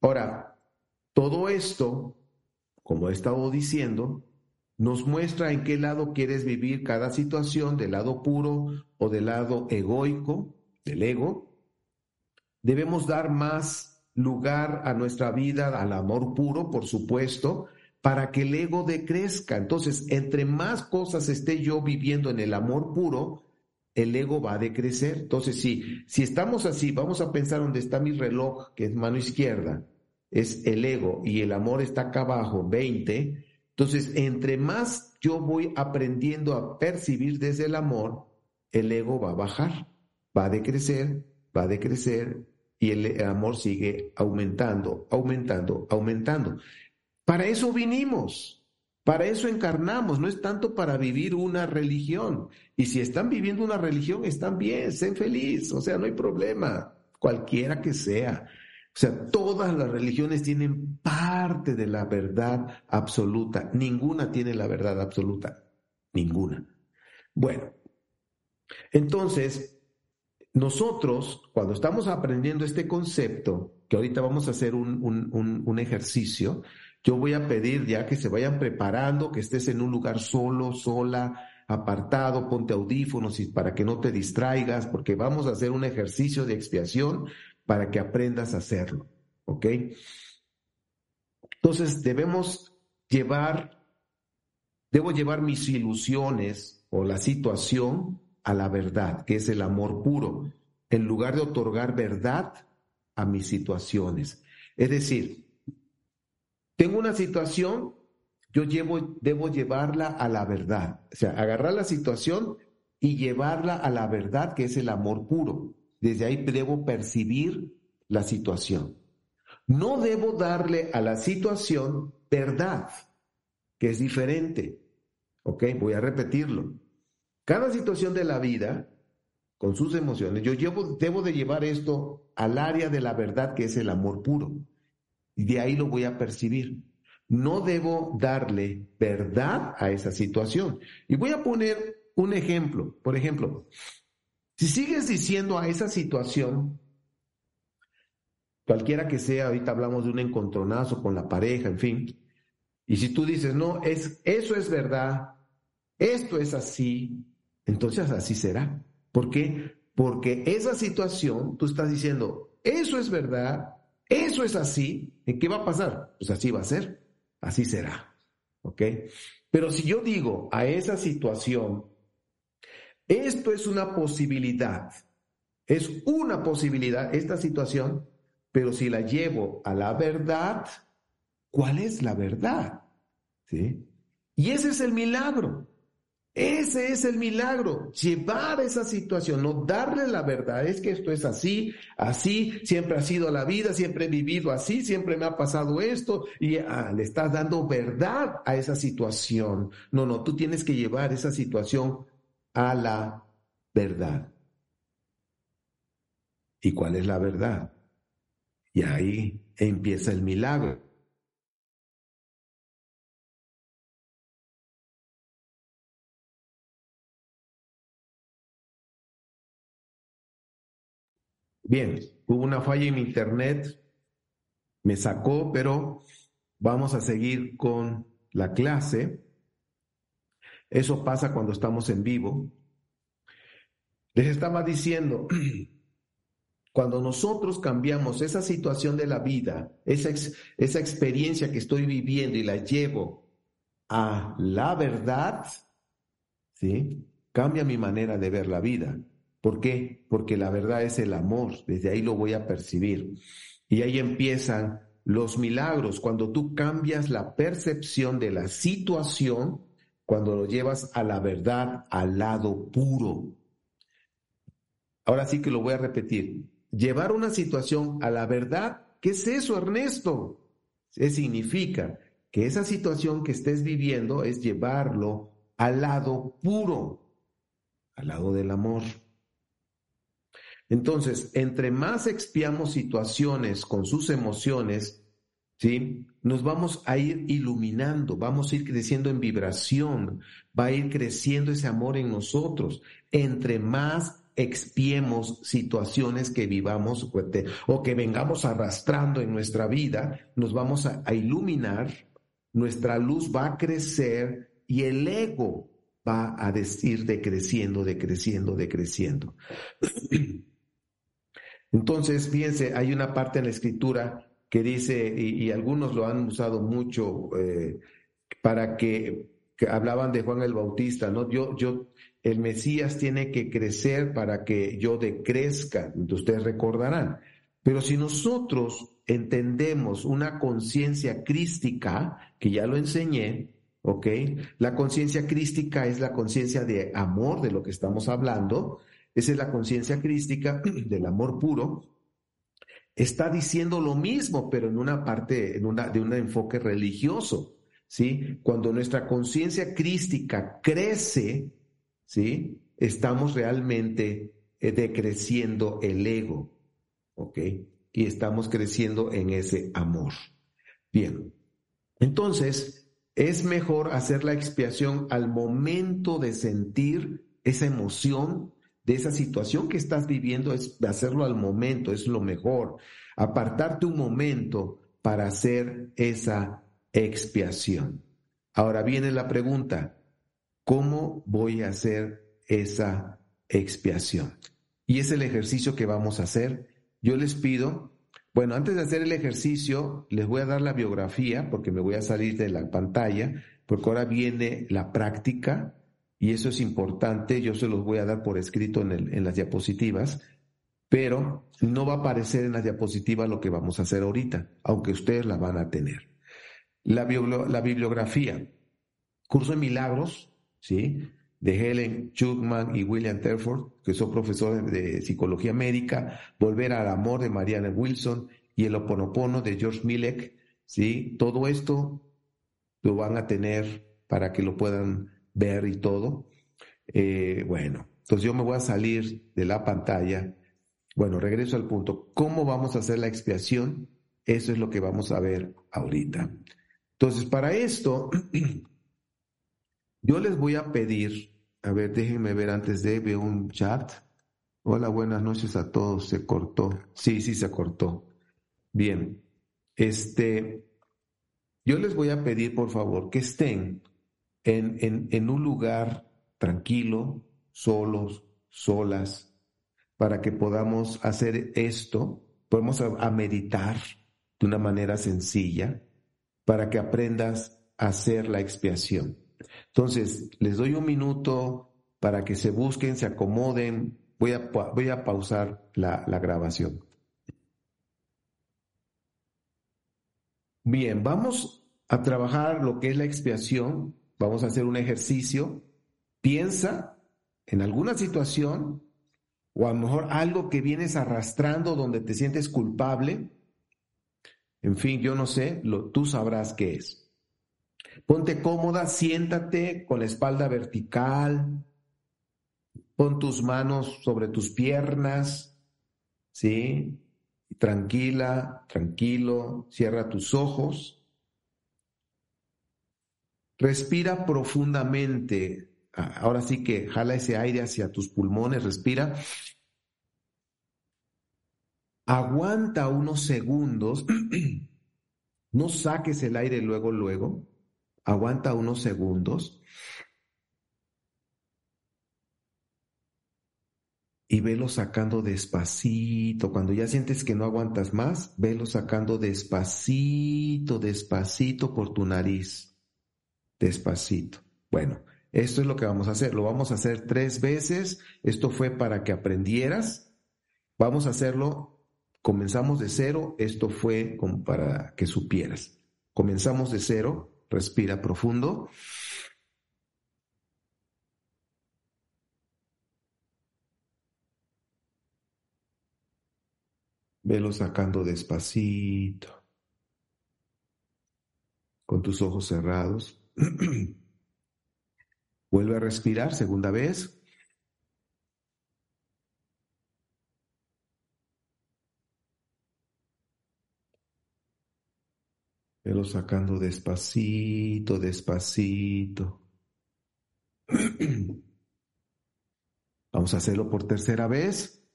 Ahora, todo esto, como he estado diciendo, nos muestra en qué lado quieres vivir cada situación, del lado puro o del lado egoico, del ego. Debemos dar más lugar a nuestra vida, al amor puro, por supuesto, para que el ego decrezca. Entonces, entre más cosas esté yo viviendo en el amor puro, el ego va a decrecer. Entonces, si, si estamos así, vamos a pensar dónde está mi reloj, que es mano izquierda, es el ego y el amor está acá abajo, 20. Entonces, entre más yo voy aprendiendo a percibir desde el amor, el ego va a bajar, va a decrecer, va a decrecer y el amor sigue aumentando, aumentando, aumentando. Para eso vinimos, para eso encarnamos, no es tanto para vivir una religión. Y si están viviendo una religión, están bien, sean felices, o sea, no hay problema, cualquiera que sea. O sea, todas las religiones tienen parte de la verdad absoluta. Ninguna tiene la verdad absoluta. Ninguna. Bueno, entonces, nosotros, cuando estamos aprendiendo este concepto, que ahorita vamos a hacer un, un, ejercicio, yo voy a pedir ya que se vayan preparando, que estés en un lugar solo, sola, apartado, ponte audífonos y para que no te distraigas, porque vamos a hacer un ejercicio de expiación para que aprendas a hacerlo. ¿Ok? Entonces debemos llevar, debo llevar mis ilusiones o la situación a la verdad, que es el amor puro, en lugar de otorgar verdad a mis situaciones. Es decir, tengo una situación, yo llevo, debo llevarla a la verdad. O sea, agarrar la situación y llevarla a la verdad, que es el amor puro. Desde ahí debo percibir la situación. No debo darle a la situación verdad, que es diferente. ¿Ok? Voy a repetirlo. Cada situación de la vida, con sus emociones, yo debo de llevar esto al área de la verdad, que es el amor puro. Y de ahí lo voy a percibir. No debo darle verdad a esa situación. Y voy a poner un ejemplo. Por ejemplo, si sigues diciendo a esa situación, cualquiera que sea, ahorita hablamos de un encontronazo con la pareja, en fin, y si tú dices, no, es, eso es verdad, esto es así, entonces así será. ¿Por qué? Porque esa situación, tú estás diciendo, eso es verdad, eso es así, ¿en qué va a pasar? Pues así va a ser, así será. ¿Ok? Pero si yo digo a esa situación, esto es una posibilidad, es una posibilidad esta situación, pero si la llevo a la verdad, ¿cuál es la verdad? ¿Sí? Y ese es el milagro. Ese es el milagro, llevar esa situación, no darle la verdad, es que esto es así, así, siempre ha sido la vida, siempre he vivido así, siempre me ha pasado esto y ah, le estás dando verdad a esa situación. No, no, tú tienes que llevar esa situación a la verdad. ¿Y cuál es la verdad? Y ahí empieza el milagro. Bien, hubo una falla en mi internet, me sacó, pero vamos a seguir con la clase. Eso pasa cuando estamos en vivo. Les estaba diciendo, [CLEARS THROAT] cuando nosotros cambiamos esa situación de la vida, esa, esa experiencia que estoy viviendo y la llevo a la verdad, ¿sí? Cambia mi manera de ver la vida. ¿Por qué? Porque la verdad es el amor, desde ahí lo voy a percibir. Y ahí empiezan los milagros, cuando tú cambias la percepción de la situación, cuando lo llevas a la verdad, al lado puro. Ahora sí que lo voy a repetir. Llevar una situación a la verdad, ¿qué es eso, Ernesto? ¿Qué significa que esa situación que estés viviendo es llevarlo al lado puro, al lado del amor. Entonces, entre más expiamos situaciones con sus emociones, ¿sí? Nos vamos a ir iluminando, vamos a ir creciendo en vibración, va a ir creciendo ese amor en nosotros. Entre más expiemos situaciones que vivamos o que vengamos arrastrando en nuestra vida, nos vamos a, a iluminar, nuestra luz va a crecer y el ego va a decir decreciendo, decreciendo, decreciendo. [CLEARS THROAT] Entonces, fíjense, hay una parte en la escritura que dice, y, algunos lo han usado mucho eh, para que, hablaban de Juan el Bautista, ¿no? Yo, yo, el Mesías tiene que crecer para que yo decrezca, ustedes recordarán. Pero si nosotros entendemos una conciencia crística, que ya lo enseñé, ¿ok? La conciencia crística es la conciencia de amor de lo que estamos hablando, esa es la conciencia crística [CLEARS THROAT] del amor puro, está diciendo lo mismo, pero en una parte, en una, de un enfoque religioso, ¿sí? Cuando nuestra conciencia crística crece, ¿sí? Estamos realmente eh, decreciendo el ego, ¿ok? Y estamos creciendo en ese amor. Bien, entonces es mejor hacer la expiación al momento de sentir esa emoción de esa situación que estás viviendo es hacerlo al momento, es lo mejor. Apartarte un momento para hacer esa expiación. Ahora viene la pregunta, ¿cómo voy a hacer esa expiación? Y es el ejercicio que vamos a hacer. Yo les pido, bueno, antes de hacer el ejercicio, les voy a dar la biografía porque me voy a salir de la pantalla, porque ahora viene la práctica y eso es importante, yo se los voy a dar por escrito en, las diapositivas, pero no va a aparecer en las diapositivas lo que vamos a hacer ahorita, aunque ustedes la van a tener. La, bibliografía. Curso de Milagros, ¿sí? de Helen Schuckman y William Terford, que son profesores de psicología médica, Volver al amor de Mariana Wilson y El Oponopono de George Milek, ¿sí? Todo esto lo van a tener para que lo puedan ver y todo. Eh, bueno, entonces yo me voy a salir de la pantalla. Bueno, regreso al punto. ¿Cómo vamos a hacer la expiación? Eso es lo que vamos a ver ahorita. Entonces, para esto, [CLEARS THROAT] yo les voy a pedir, a ver, déjenme ver antes de, veo un chat. Hola, buenas noches a todos. Se cortó. Sí, sí, se cortó. Bien. Este, yo les voy a pedir, por favor, que estén en, un lugar tranquilo, solos, solas, para que podamos hacer esto. Podemos a meditar de una manera sencilla para que aprendas a hacer la expiación. Entonces, les doy un minuto para que se busquen, se acomoden. Voy a, voy a pausar la grabación. Bien, vamos a trabajar lo que es la expiación. Vamos a hacer un ejercicio. Piensa en alguna situación o a lo mejor algo que vienes arrastrando donde te sientes culpable. En fin, yo no sé, lo, tú sabrás qué es. Ponte cómoda, siéntate con la espalda vertical, pon tus manos sobre tus piernas, ¿sí? Tranquila, tranquilo, cierra tus ojos. Respira profundamente. Ahora sí que jala ese aire hacia tus pulmones, respira. Aguanta unos segundos. [CLEARS THROAT] no saques el aire luego, luego. Aguanta unos segundos y velo sacando despacito. Cuando ya sientes que no aguantas más, velo sacando despacito, despacito por tu nariz. Despacito. Bueno, esto es lo que vamos a hacer. Lo vamos a hacer tres veces. Esto fue para que aprendieras. Vamos a hacerlo. Comenzamos de cero. Esto fue para que supieras. Comenzamos de cero. Respira profundo. Velo sacando despacito, con tus ojos cerrados. [CLEARS THROAT] Vuelve a respirar, segunda vez. Velo sacando despacito, despacito. [CLEARS THROAT] Vamos a hacerlo por tercera vez.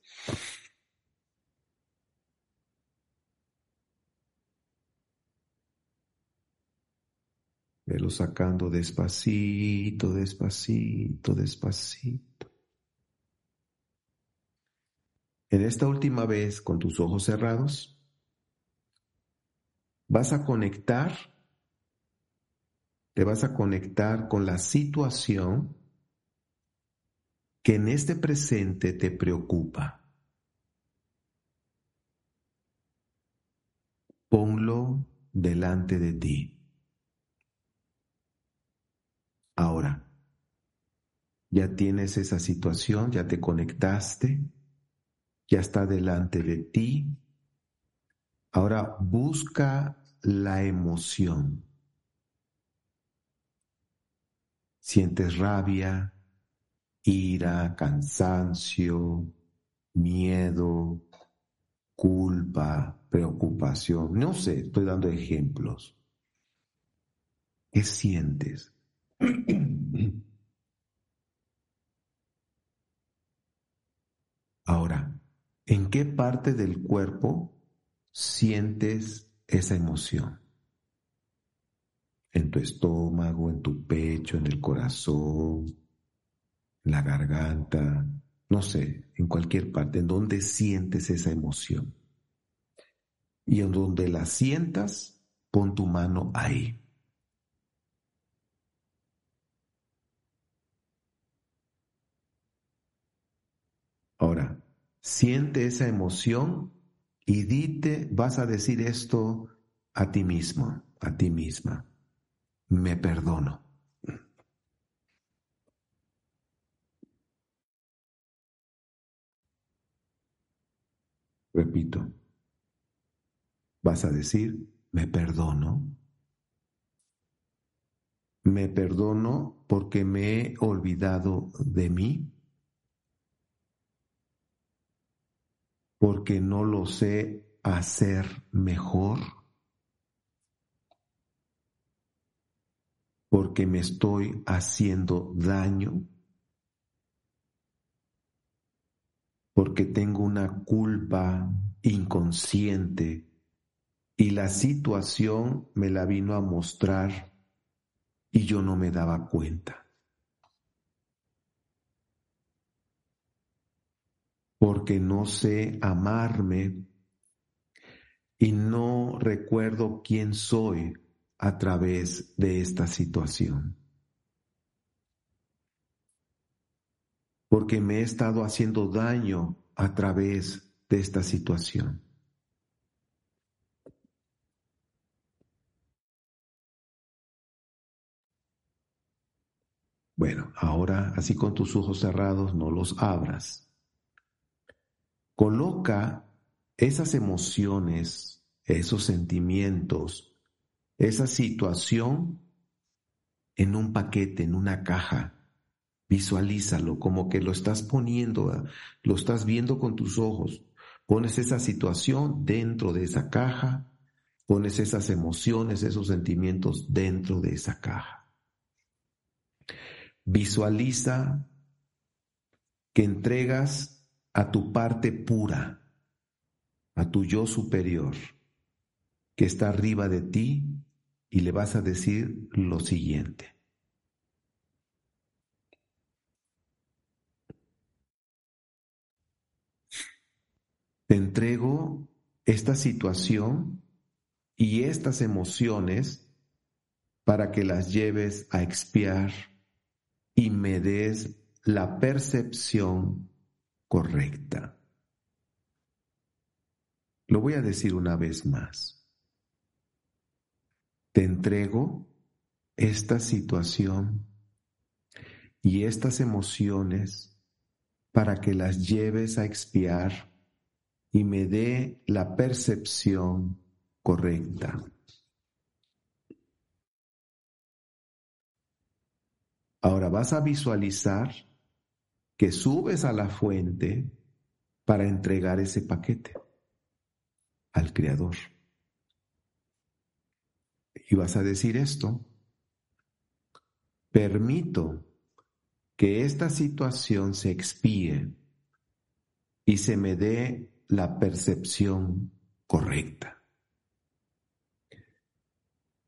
Velo sacando despacito, despacito, despacito. En esta última vez, con tus ojos cerrados, vas a conectar, te vas a conectar con la situación que en este presente te preocupa. Ponlo delante de ti. Ahora, ya tienes esa situación, ya te conectaste, ya está delante de ti, Ahora busca la emoción. Sientes rabia, ira, cansancio, miedo, culpa, preocupación. No sé, estoy dando ejemplos. ¿Qué sientes? [CLEARS THROAT] Ahora, ¿en qué parte del cuerpo sientes esa emoción? En tu estómago, en tu pecho, en el corazón, en la garganta, no sé, en cualquier parte, en donde sientes esa emoción. Y en donde la sientas, pon tu mano ahí. Ahora, siente esa emoción y dite, vas a decir esto a ti mismo. a ti misma, me perdono. Repito, vas a decir, me perdono. Me perdono porque me he olvidado de mí, porque no lo sé hacer mejor, porque me estoy haciendo daño. porque tengo una culpa inconsciente y la situación me la vino a mostrar y yo no me daba cuenta. Porque no sé amarme y no recuerdo quién soy a través de esta situación. porque me he estado haciendo daño a través de esta situación. Bueno, ahora así con tus ojos cerrados no los abras. Coloca esas emociones, esos sentimientos, esa situación en un paquete, en una caja Visualízalo como que lo estás poniendo, lo estás viendo con tus ojos. Pones esa situación dentro de esa caja, pones esas emociones, esos sentimientos dentro de esa caja. Visualiza que entregas a tu parte pura, a tu yo superior, que está arriba de ti, y le vas a decir lo siguiente. Te entrego esta situación y estas emociones para que las lleves a expiar y me des la percepción correcta. Lo voy a decir una vez más. Te entrego esta situación y estas emociones para que las lleves a expiar y me dé la percepción correcta. Ahora vas a visualizar que subes a la fuente para entregar ese paquete al Creador. Y vas a decir esto, permito que esta situación se expíe y se me dé la percepción correcta.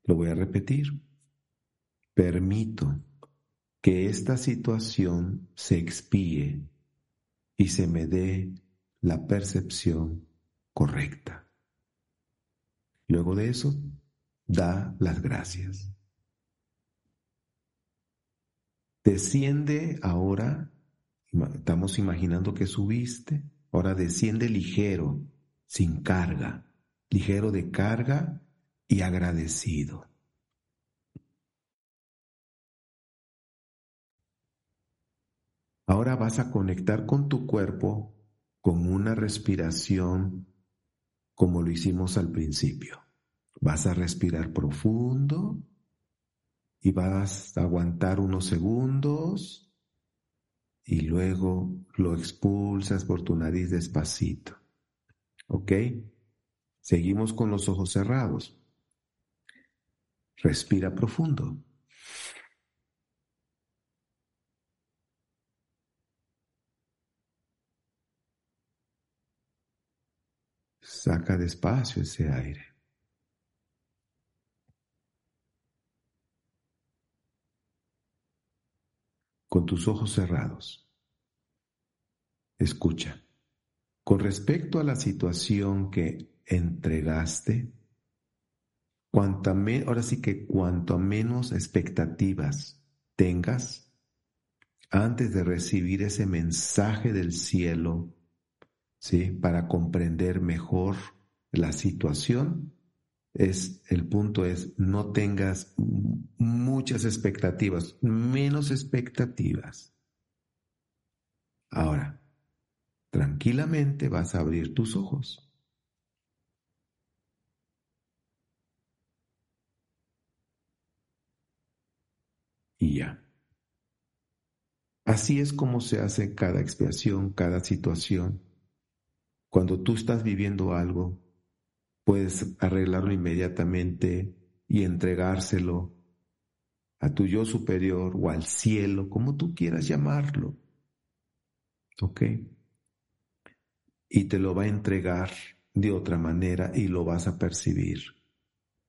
Lo voy a repetir. Permito que esta situación se expíe y se me dé la percepción correcta. Luego de eso, da las gracias. Desciende ahora, estamos imaginando que subiste, Ahora desciende ligero, sin carga, ligero de carga y agradecido. Ahora vas a conectar con tu cuerpo con una respiración como lo hicimos al principio. Vas a respirar profundo y vas a aguantar unos segundos y luego lo expulsas por tu nariz despacito. ¿Ok? Seguimos con los ojos cerrados. Respira profundo. Saca despacio ese aire. con tus ojos cerrados. Escucha. Con respecto a la situación que entregaste, cuanto ahora sí que cuanto menos expectativas tengas antes de recibir ese mensaje del cielo, ¿sí? Para comprender mejor la situación, es, el punto es, no tengas muchas expectativas, menos expectativas. Ahora, tranquilamente vas a abrir tus ojos. Y ya. Así es como se hace cada expiación, cada situación. Cuando tú estás viviendo algo, puedes arreglarlo inmediatamente y entregárselo a tu yo superior o al cielo, como tú quieras llamarlo. ¿Ok? Y te lo va a entregar de otra manera y lo vas a percibir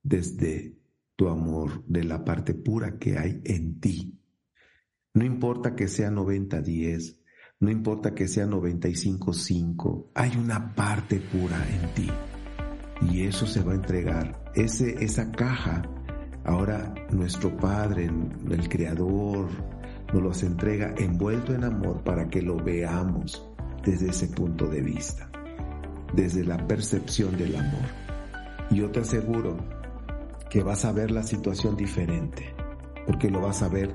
desde tu amor, de la parte pura que hay en ti. No importa que sea 90-10, no importa que sea 95-5, hay una parte pura en ti. Y eso se va a entregar. Ese, esa caja, ahora nuestro Padre, el Creador, nos los entrega envuelto en amor para que lo veamos desde ese punto de vista, desde la percepción del amor. Y yo te aseguro que vas a ver la situación diferente, porque lo vas a ver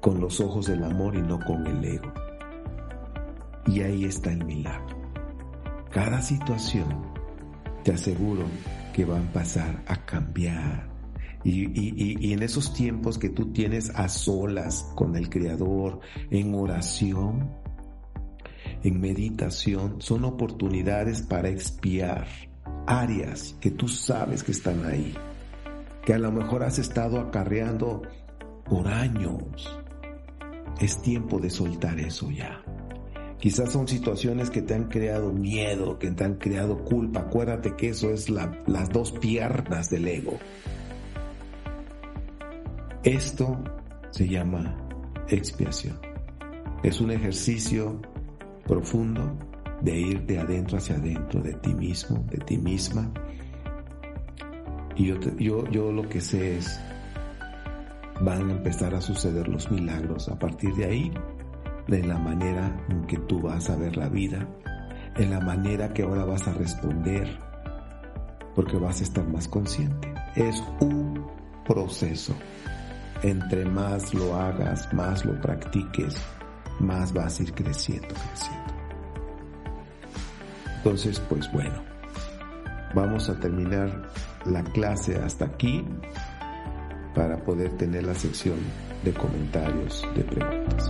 con los ojos del amor y no con el ego. Y ahí está el milagro. Cada situación, te aseguro que van a pasar a cambiar y, en esos tiempos que tú tienes a solas con el Creador, en oración, en meditación, son oportunidades para expiar áreas que tú sabes que están ahí, que a lo mejor has estado acarreando por años. Es tiempo de soltar eso ya. Quizás son situaciones que te han creado miedo, que te han creado culpa. Acuérdate que eso es las dos piernas del ego. Esto se llama expiación. Es un ejercicio profundo de ir de adentro hacia adentro, de ti mismo, de ti misma. Y yo, yo, yo lo que sé es, van a empezar a suceder los milagros a partir de ahí, de la manera en que tú vas a ver la vida, en la manera que ahora vas a responder, porque vas a estar más consciente. Es un proceso entre más lo hagas, más lo practiques, más vas a ir creciendo, creciendo. Entonces, pues bueno, vamos a terminar la clase hasta aquí para poder tener la sección de comentarios, de preguntas.